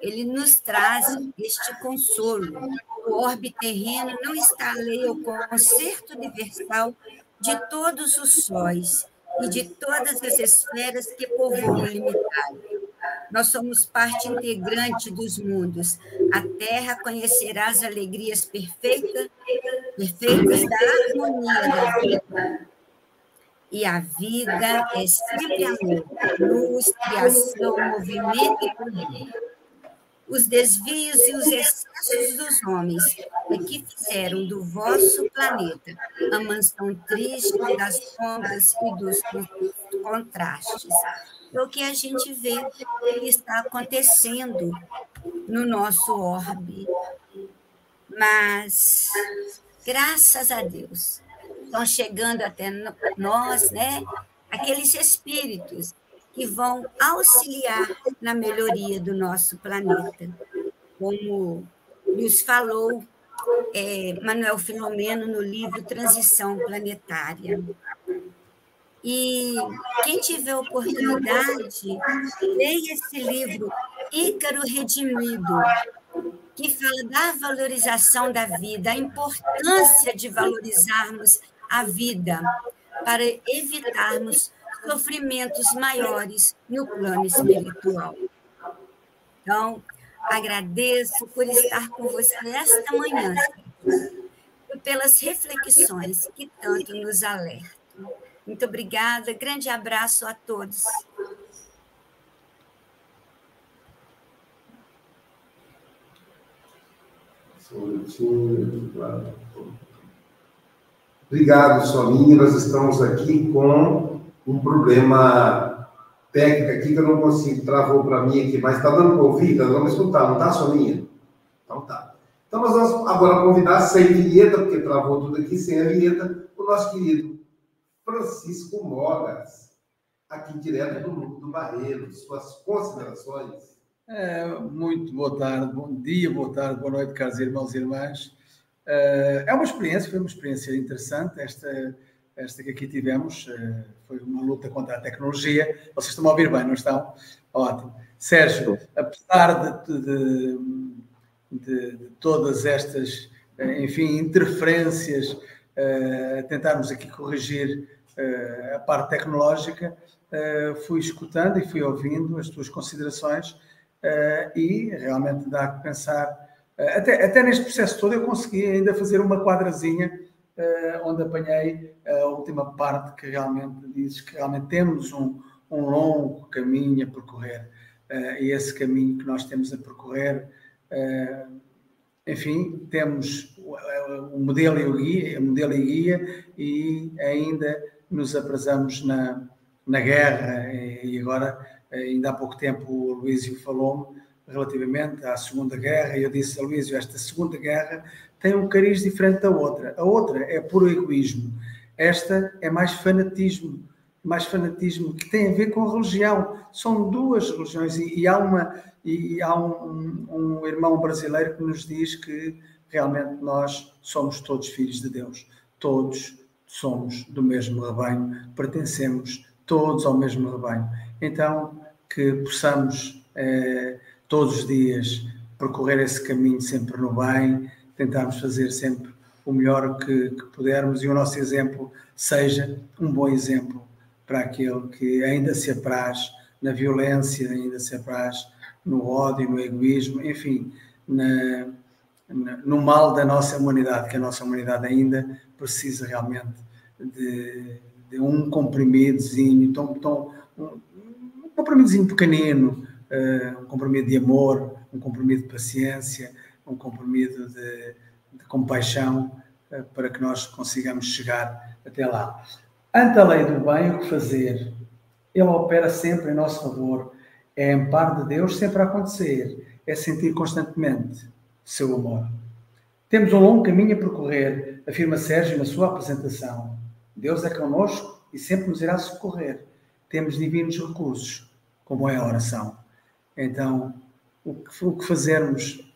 ele nos traz este consolo. O orbe terreno não está alheio ao concerto universal de todos os sóis e de todas as esferas que povoam o limitado. Nós somos parte integrante dos mundos. A Terra conhecerá as alegrias perfeitas, perfeitas da harmonia da vida. E a vida é sempre amor, luz, criação, movimento e poder os desvios e os excessos dos homens, e que fizeram do vosso planeta a mansão triste das sombras e dos contrastes. É o que a gente vê que está acontecendo no nosso orbe. Mas, graças a Deus, estão chegando até nós, né? Aqueles espíritos que vão auxiliar na melhoria do nosso planeta. Como nos falou é, Manuel Filomeno no livro Transição Planetária. E quem tiver oportunidade, leia esse livro, Ícaro Redimido, que fala da valorização da vida, a importância de valorizarmos a vida para evitarmos sofrimentos maiores no plano espiritual. Então, agradeço por estar com você esta manhã, e pelas reflexões que tanto nos alertam. Muito obrigada, grande abraço a todos. Obrigado, Soninha. Nós estamos aqui com um problema técnico aqui que eu não consigo, travou para mim aqui, mas está dando para ouvir, está dando para escutar, não está, Soninha? Então tá. Então nós vamos agora convidar sem vinheta, porque travou tudo aqui, sem a vinheta, o nosso querido Francisco Mogas, aqui direto do do Barreiro, suas considerações. É, muito boa tarde, bom dia, boa tarde, boa noite, caros irmãos e irmãs. É, é uma experiência, foi uma experiência interessante esta esta que aqui tivemos eh, foi uma luta contra a tecnologia. Vocês estão a ouvir bem, não estão? Ótimo. Sérgio, apesar de, de, de, de todas estas, eh, enfim, interferências, tentarmos aqui corrigir a parte tecnológica, fui escutando e fui ouvindo as tuas considerações e realmente dá que pensar. Até, até neste processo todo eu consegui ainda fazer uma quadrazinha uh, onde apanhei a última parte que realmente diz que realmente temos um, um longo caminho a percorrer. Uh, e esse caminho que nós temos a percorrer, uh, enfim, temos o, modelo e o guia, o modelo e guia, e ainda nos apresamos na, na guerra. E agora, ainda há pouco tempo, o Luísio falou-me relativamente à Segunda Guerra, e eu disse a Luísio, esta Segunda Guerra tem um cariz diferente da outra. A outra é puro egoísmo. Esta é mais fanatismo, mais fanatismo que tem a ver com a religião. São duas religiões e, e há uma e, há um, um, irmão brasileiro que nos diz que realmente nós somos todos filhos de Deus. Todos somos do mesmo rebanho, pertencemos todos ao mesmo rebanho. Então que possamos eh, todos os dias percorrer esse caminho sempre no bem tentarmos fazer sempre o melhor que, que pudermos e o nosso exemplo seja um bom exemplo para aquele que ainda se apraz na violência, ainda se apraz no ódio, no egoísmo, enfim, na, na, no mal da nossa humanidade, que a nossa humanidade ainda precisa realmente de, de um comprimidozinho, tão, tão, um, um comprimidozinho pequenino, um comprimido de amor, um comprimido de paciência, um comprimido de, de compaixão eh, para que nós consigamos chegar até lá. Ante a lei do bem, o que fazer? Ele opera sempre em nosso favor. É amparo de Deus sempre a acontecer. É sentir constantemente seu amor. Temos um longo caminho a percorrer, afirma Sérgio na sua apresentação. Deus é connosco e sempre nos irá socorrer. Temos divinos recursos, como é a oração. Então, o que, o que fazermos,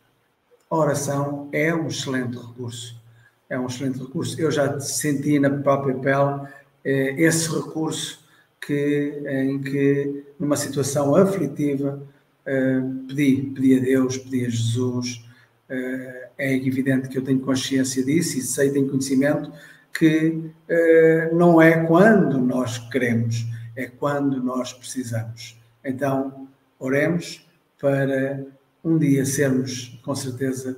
oração é um excelente recurso. É um excelente recurso. Eu já senti na própria pele eh, esse recurso que, em que, numa situação aflitiva, eh, pedi, pedi a Deus, pedi a Jesus. Eh, é evidente que eu tenho consciência disso e sei, tenho conhecimento que eh, não é quando nós queremos, é quando nós precisamos. Então, oremos para um dia sermos, com certeza,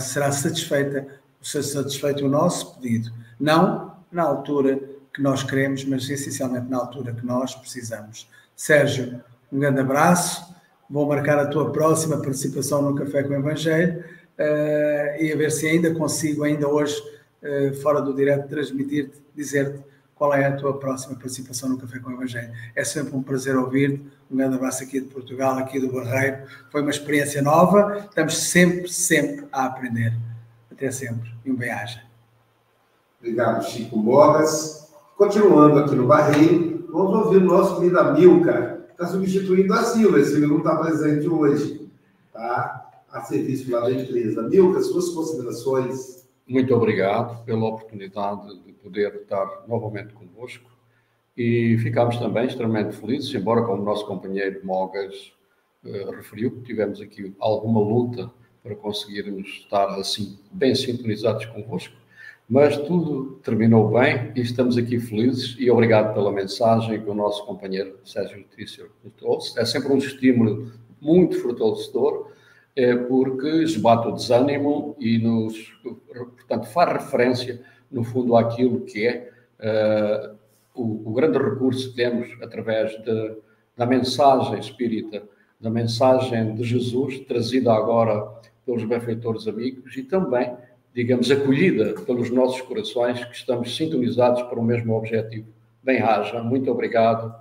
será satisfeita, ser satisfeito o nosso pedido. Não na altura que nós queremos, mas essencialmente na altura que nós precisamos. Sérgio, um grande abraço. Vou marcar a tua próxima participação no Café com o Evangelho uh, e a ver se ainda consigo, ainda hoje, uh, fora do direto, transmitir-te, dizer-te qual é a tua próxima participação no Café com o Evangelho. É sempre um prazer ouvir-te. Um grande abraço aqui de Portugal, aqui do Barreiro. Foi uma experiência nova. Estamos sempre, sempre a aprender. Até sempre. E um bem-aja. Obrigado, Chico Mogas. Continuando aqui no Barreiro, vamos ouvir o nosso querido Amilcar, que está substituindo a Silvia. A Silvia não está presente hoje, tá? A serviço lá da empresa. Milka, suas considerações. Muito obrigado pela oportunidade de poder estar novamente convosco e ficámos também extremamente felizes, embora como o nosso companheiro Mogas uh, referiu, tivemos aqui alguma luta para conseguirmos estar assim bem sintonizados convosco, mas tudo terminou bem e estamos aqui felizes e obrigado pela mensagem que o nosso companheiro Sérgio Letícia nos trouxe. É sempre um estímulo muito fortalecedor é porque esbate o desânimo e nos, portanto, faz referência, no fundo, àquilo que é uh, o, o, grande recurso que temos através de, da mensagem espírita, da mensagem de Jesus, trazida agora pelos benfeitores amigos e também, digamos, acolhida pelos nossos corações que estamos sintonizados para o mesmo objetivo. Bem-haja, muito obrigado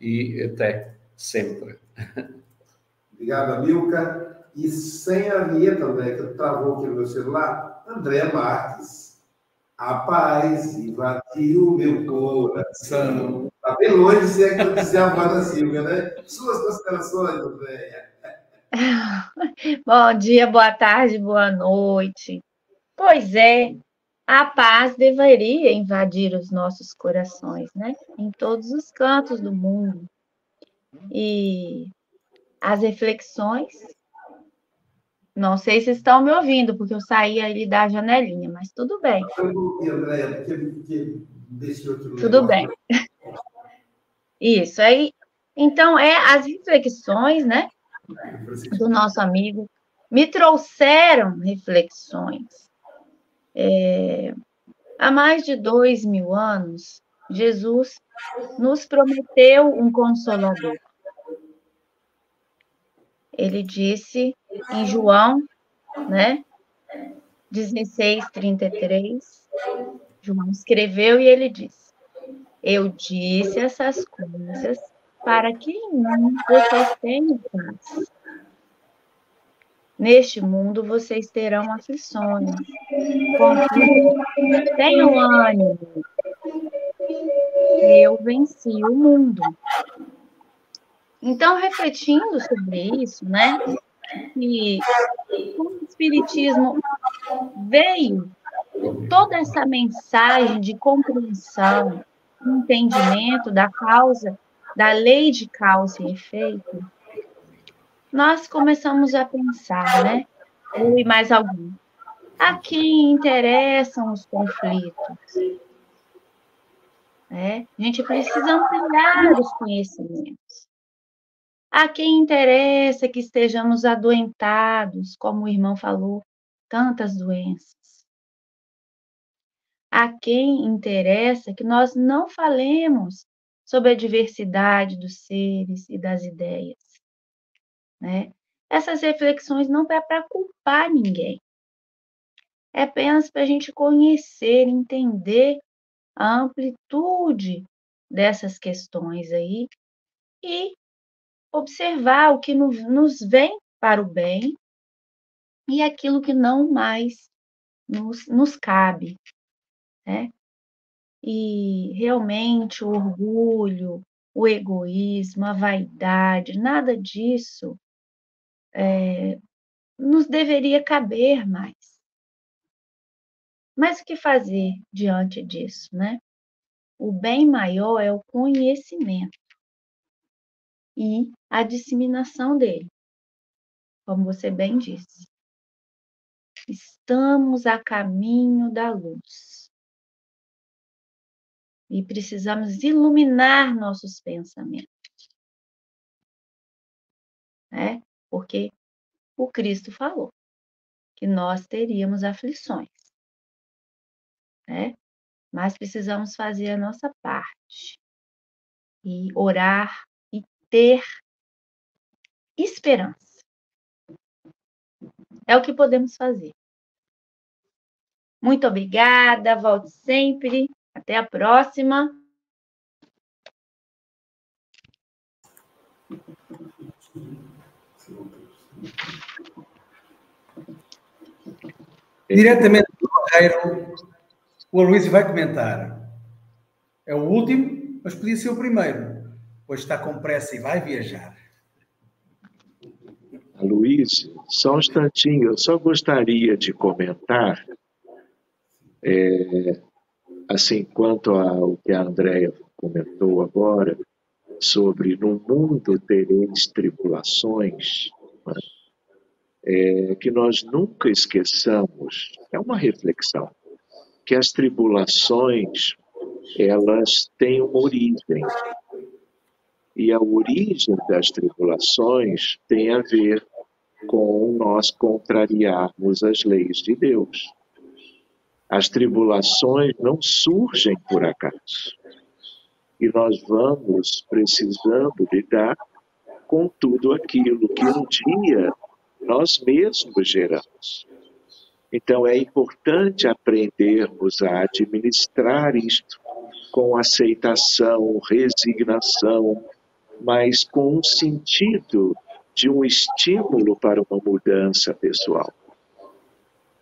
e até sempre. Obrigado, Amilcar. E sem a vinheta, André, que travou aqui no meu celular, André Marques. A paz invadiu meu coração. Está bem longe de ser, de ser a voz da Silvia, né? Suas considerações, André. *laughs* Bom dia, boa tarde, boa noite. Pois é, a paz deveria invadir os nossos corações, né? Em todos os cantos do mundo. E as reflexões não sei se estão me ouvindo, porque eu saí ali da janelinha, mas tudo bem. Tudo bem. Isso aí. Então, é as reflexões, né, do nosso amigo me trouxeram reflexões. É, há mais de dois mil anos, Jesus nos prometeu um consolador. Ele disse em João, né? 16, 33. João escreveu e ele disse: Eu disse essas coisas para que em mim vocês tenham paz. Neste mundo vocês terão aflições. Contudo, tenham ânimo. Eu venci o mundo. Então, refletindo sobre isso, né? que o Espiritismo veio toda essa mensagem de compreensão, entendimento da causa, da lei de causa e efeito, nós começamos a pensar, né? Eu e mais algum. A quem interessam os conflitos? É, a gente precisa ampliar os conhecimentos. A quem interessa que estejamos adoentados, como o irmão falou, tantas doenças. A quem interessa que nós não falemos sobre a diversidade dos seres e das ideias. Né? Essas reflexões não é para culpar ninguém, é apenas para a gente conhecer, entender a amplitude dessas questões aí e observar o que nos vem para o bem e aquilo que não mais nos, nos cabe, né? E realmente o orgulho, o egoísmo, a vaidade, nada disso é, nos deveria caber mais. Mas o que fazer diante disso, né? O bem maior é o conhecimento e a disseminação dele, como você bem disse. Estamos a caminho da luz. E precisamos iluminar nossos pensamentos. Né? Porque o Cristo falou que nós teríamos aflições. Né? Mas precisamos fazer a nossa parte e orar ter esperança. É o que podemos fazer. Muito obrigada, volte sempre. Até a próxima. Diretamente do Barreiro, o Aloysio vai comentar. É o último, mas podia ser o primeiro, pois está com pressa e vai viajar. Luiz, só um instantinho, eu só gostaria de comentar, é, assim, quanto ao que a Andrea comentou agora, sobre no mundo tereis tribulações, né? é, que nós nunca esqueçamos, é uma reflexão, que as tribulações, elas têm uma origem, e a origem das tribulações tem a ver com nós contrariarmos as leis de Deus. As tribulações não surgem por acaso. E nós vamos precisando lidar com tudo aquilo que um dia nós mesmos geramos. Então é importante aprendermos a administrar isto com aceitação, resignação, mas com um sentido de um estímulo para uma mudança pessoal.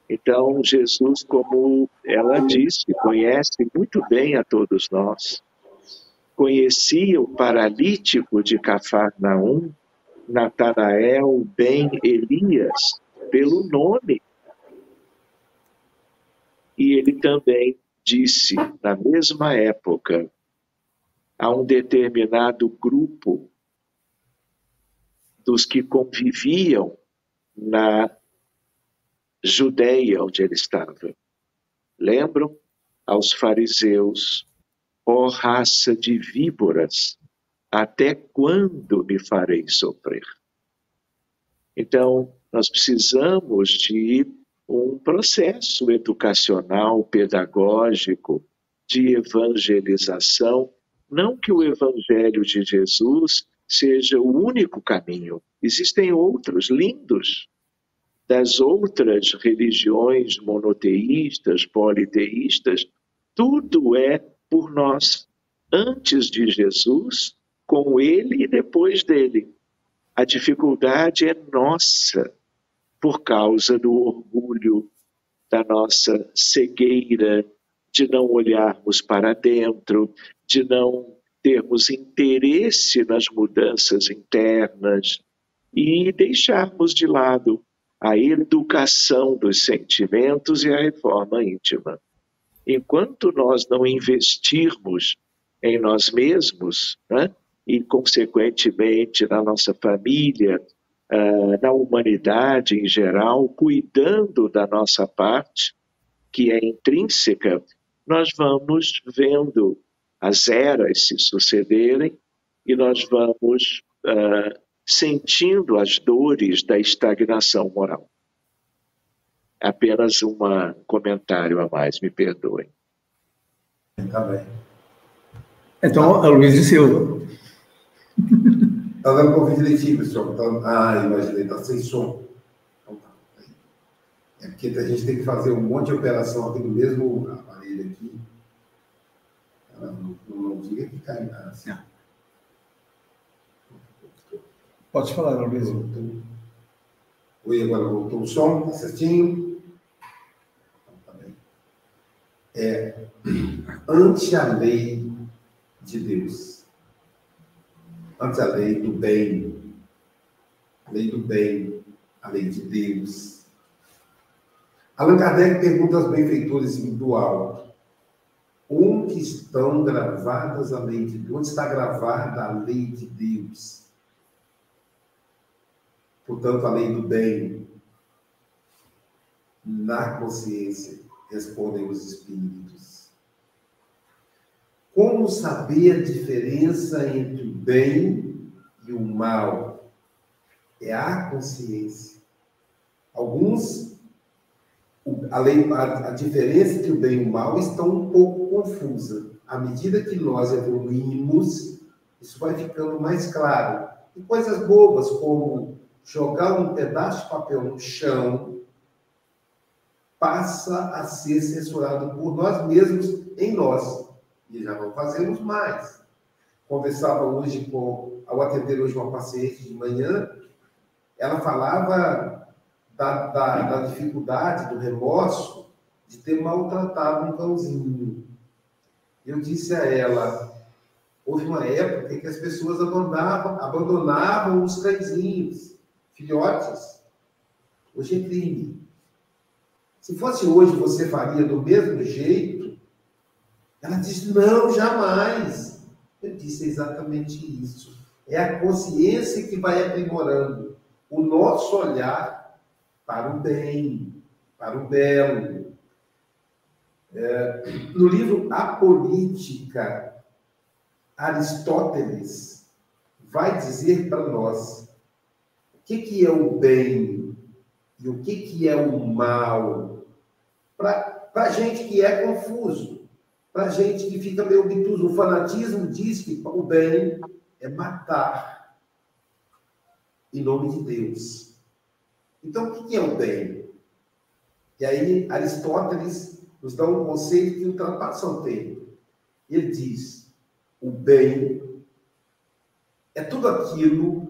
Então, Jesus, como ela disse, conhece muito bem a todos nós. Conhecia o paralítico de Cafarnaum, Natanael, Ben Elias, pelo nome. E ele também disse, na mesma época, a um determinado grupo dos que conviviam na Judeia, onde ele estava. Lembram? Aos fariseus, ó oh, raça de víboras, até quando me farei sofrer? Então, nós precisamos de um processo educacional, pedagógico, de evangelização. Não que o evangelho de Jesus seja o único caminho. Existem outros lindos das outras religiões monoteístas, politeístas, tudo é por nós, antes de Jesus, com ele e depois dele. A dificuldade é nossa, por causa do orgulho, da nossa cegueira, de não olharmos para dentro, de não termos interesse nas mudanças internas e deixarmos de lado a educação dos sentimentos e a reforma íntima. Enquanto nós não investirmos em nós mesmos, né, e consequentemente na nossa família, uh, na humanidade em geral, cuidando da nossa parte, que é intrínseca, nós vamos vendo as eras se sucederem e nós vamos uh, sentindo as dores da estagnação moral. Apenas um comentário a mais, me perdoem. Está bem. Então, a Luiz Silva. Está dando convite letivo, senhor. Tá... Ah, imaginei, está sem som. Então, tá. É porque a gente tem que fazer um monte de operação aqui no mesmo aparelho aqui. Que. Assim. Pode falar, Luiz. Oi, agora voltou o som, tá certinho? Então, tá bem. É, ante a lei de Deus, ante a lei do bem, a lei do bem, a lei de Deus. Allan Kardec pergunta aos benfeitores do alto, onde estão gravadas a lei de Deus? Onde está gravada a lei de Deus? Portanto, a lei do bem na consciência, respondem os espíritos. Como saber a diferença entre o bem e o mal? É a consciência. Alguns, a, lei, a, a diferença entre o bem e o mal está um pouco confusa. À medida que nós evoluímos, isso vai ficando mais claro. E coisas bobas como jogar um pedaço de papel no chão passa a ser censurado por nós mesmos em nós. E já não fazemos mais. Conversava hoje com, ao atender hoje uma paciente de manhã, ela falava da, da, da dificuldade, do remorso de ter maltratado um cãozinho. Eu disse a ela, houve uma época em que as pessoas abandonavam, abandonavam os cãezinhos filhotes. Hoje é crime. Se fosse hoje, você faria do mesmo jeito? Ela disse: não, jamais. Eu disse exatamente isso. É a consciência que vai aprimorando o nosso olhar para o bem, para o belo. É, no livro A Política, Aristóteles vai dizer para nós o que, que é o bem e o que, que é o mal, para a gente que é confuso, para a gente que fica meio obtuso. O fanatismo diz que o bem é matar em nome de Deus. Então, o que é o bem? E aí, Aristóteles nos dá um conceito que ultrapassa o tempo. Ele diz: o bem é tudo aquilo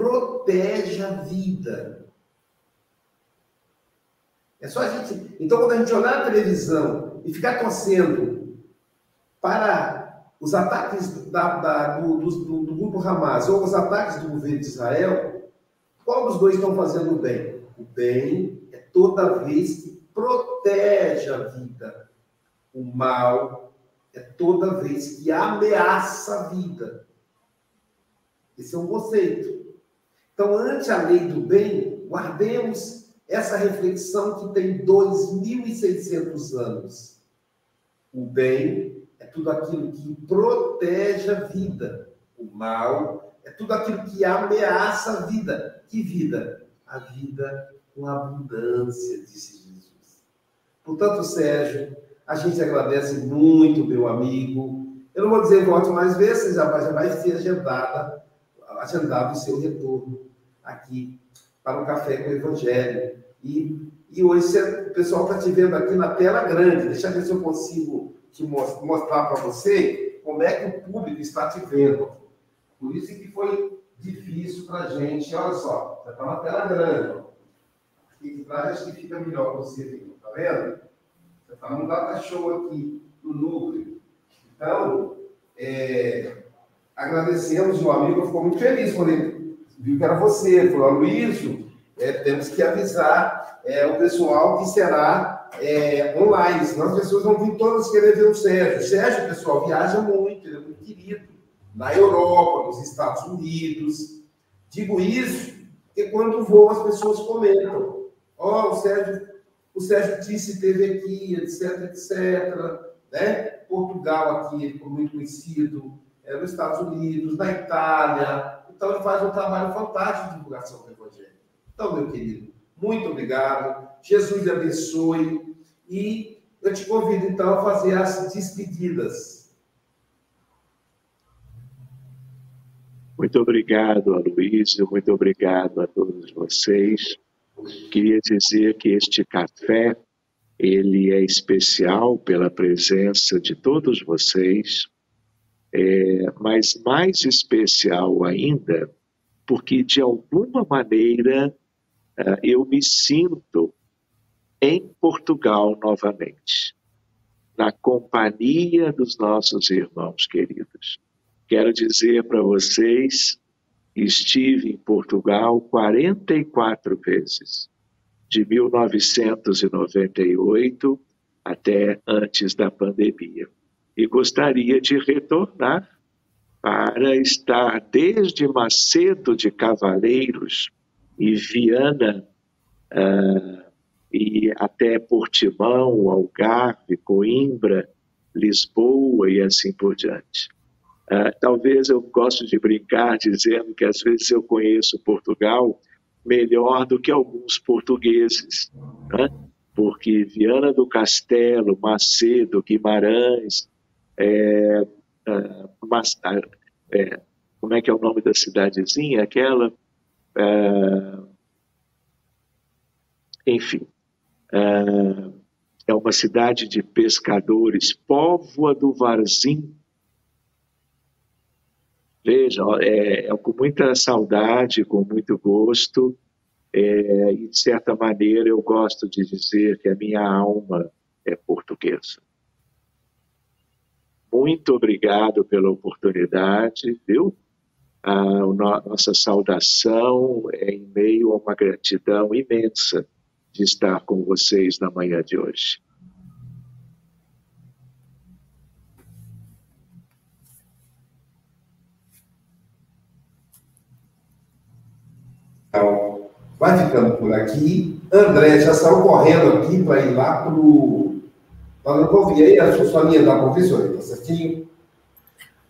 protege a vida. É só a gente. Então, quando a gente olhar a televisão e ficar torcendo para os ataques da, da, do, do, do, grupo Hamas ou os ataques do governo de Israel, qual dos dois estão fazendo o bem? O bem é toda vez que protege a vida. O mal é toda vez que ameaça a vida. Esse é um conceito. Então, ante a lei do bem, guardemos essa reflexão que tem 2.600 anos. O bem é tudo aquilo que protege a vida. O mal é tudo aquilo que ameaça a vida. Que vida? A vida com abundância, disse Jesus. Portanto, Sérgio, a gente agradece muito, meu amigo. Eu não vou dizer volte mais vezes, já já vai ser agendada, agendado o seu retorno aqui para um café com o Evangelho. E, e hoje o pessoal está te vendo aqui na tela grande. Deixa eu ver se eu consigo te mostrar para você como é que o público está te vendo. Por isso que foi difícil para a gente. Olha só, já está na tela grande. Aqui de trás acho que fica melhor você ver. Está vendo? Você está num data show aqui no núcleo. Então, é, agradecemos o amigo, ficou muito feliz quando ele viu que era você. Falou, Luísio, é, temos que avisar é, o pessoal que será é, online, senão as pessoas vão vir todas querer ver o Sérgio. O Sérgio, pessoal, viaja muito, ele é muito querido. Na Europa, nos Estados Unidos. Digo isso porque quando vou as pessoas comentam. Ó, oh, o Sérgio, o Sérgio disse, teve aqui, etc, etc. Né? Portugal aqui, ele ficou muito conhecido. É, nos Estados Unidos, na Itália, então, ele faz um trabalho fantástico de divulgação do Evangelho. Então, meu querido, muito obrigado. Jesus lhe abençoe. E eu te convido, então, a fazer as despedidas. Muito obrigado, Aloysio. Muito obrigado a todos vocês. Queria dizer que este café ele é especial pela presença de todos vocês, é, mas mais especial ainda porque de alguma maneira é, eu me sinto em Portugal novamente, na companhia dos nossos irmãos queridos. Quero dizer para vocês, estive em Portugal 44 vezes de 1998 até antes da pandemia. E gostaria de retornar para estar desde Macedo de Cavaleiros e Viana uh, e até Portimão, Algarve, Coimbra, Lisboa e assim por diante. Uh, talvez eu gosto de brincar dizendo que às vezes eu conheço Portugal melhor do que alguns portugueses, né? porque Viana do Castelo, Macedo, Guimarães, é, é, é, como é que é o nome da cidadezinha? Aquela. É, enfim, é, é uma cidade de pescadores, Póvoa do Varzim. Veja, é, é com muita saudade, com muito gosto, é, e de certa maneira eu gosto de dizer que a minha alma é portuguesa. Muito obrigado pela oportunidade, viu? A nossa saudação é em meio a uma gratidão imensa de estar com vocês na manhã de hoje. Então, vai ficando por aqui. André já saiu correndo aqui para ir lá para o. Para não ouvir aí a sua linha da professora, tá certinho?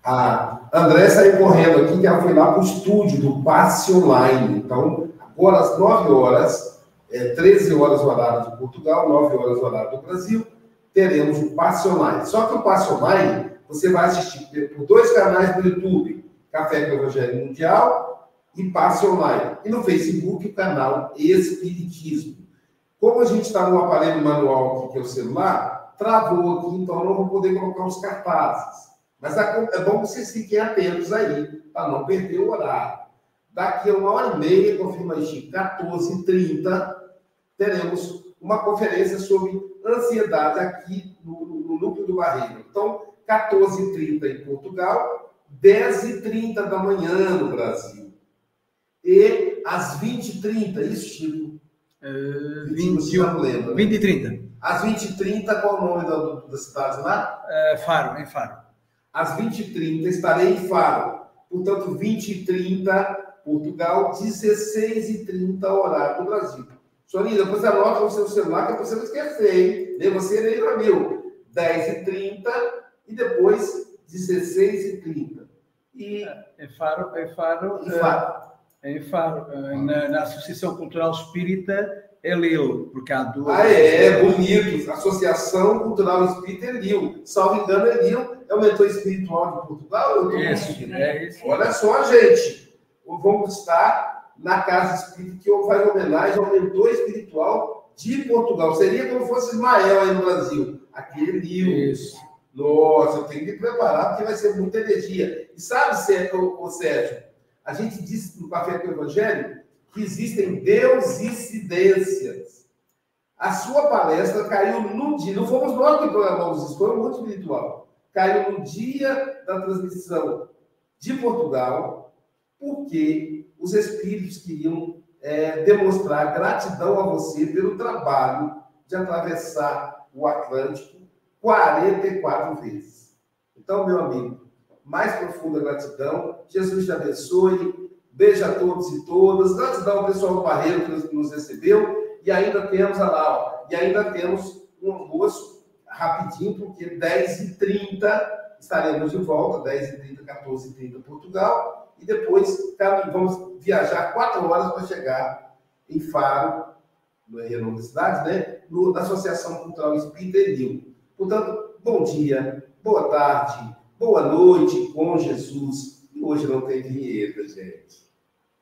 A André saiu correndo aqui, que ela foi lá para o estúdio do Passe Online. Então, agora às 9 horas, é, 13 horas o horário de Portugal, 9 horas o horário do Brasil, teremos o Passe Online. Só que o Passe Online você vai assistir por dois canais do YouTube: Café com o Evangelho Mundial e Passe Online. E no Facebook, o canal Espiritismo. Como a gente está no aparelho manual aqui, que é o celular, travou aqui, então não vou poder colocar os cartazes. Mas é bom que vocês fiquem atentos aí, para não perder o horário. Daqui a uma hora e meia, confirma aí, 14h30, teremos uma conferência sobre ansiedade aqui no, no núcleo do Barreiro. Então, 14h30 em Portugal, 10h30 da manhã no Brasil. E às 20h30, isso, Chico? Uh, 20, 20 e 30. Às 20h30, qual o nome da, da cidade lá? Uh, Faro, em Faro. Às 20h30 estarei em Faro. Portanto, 20h30 Portugal, 16h30 horário do Brasil. Soninha, depois anota no seu celular que você não esquecer, hein? Nem você nem o meu. 10h30 e depois 16h30. E... Em Faro, em Faro, em Faro. Em Faro eh, na, na Associação Cultural Espírita é Lil, porque há duas. Ah, é, é bonito. Associação Cultural Espírita é Lil. Salvo engano, é Lil, é o mentor espiritual de Portugal. Isso, é isso. Olha só, gente. Vamos estar na Casa Espírita que faz homenagem ao mentor espiritual de Portugal. Seria como fosse Ismael aí no Brasil. Aquele Lil. Isso. Nossa, eu tenho que preparar porque vai ser muita energia. E sabe, Sérgio, a gente disse no Café com o Evangelho que existem deusicidências. A sua palestra caiu no dia, não fomos nós que programamos isso, foi o mundo espiritual. Caiu no dia da transmissão de Portugal, porque os espíritos queriam é, demonstrar gratidão a você pelo trabalho de atravessar o Atlântico 44 vezes. Então, meu amigo, mais profunda gratidão. Jesus te abençoe. Beijo a todos e todas. Gratidão ao pessoal do Barreiro que nos recebeu. E ainda temos, olha lá, ó, e ainda temos um almoço rapidinho, porque 10h30 estaremos de volta, 10h30, 14h30 Portugal. E depois vamos viajar quatro horas para chegar em Faro, no Renan da cidade, né? No, na Associação Cultural Espírita. Portanto, bom dia, boa tarde, boa noite com Jesus. E hoje não tem vinheta, gente.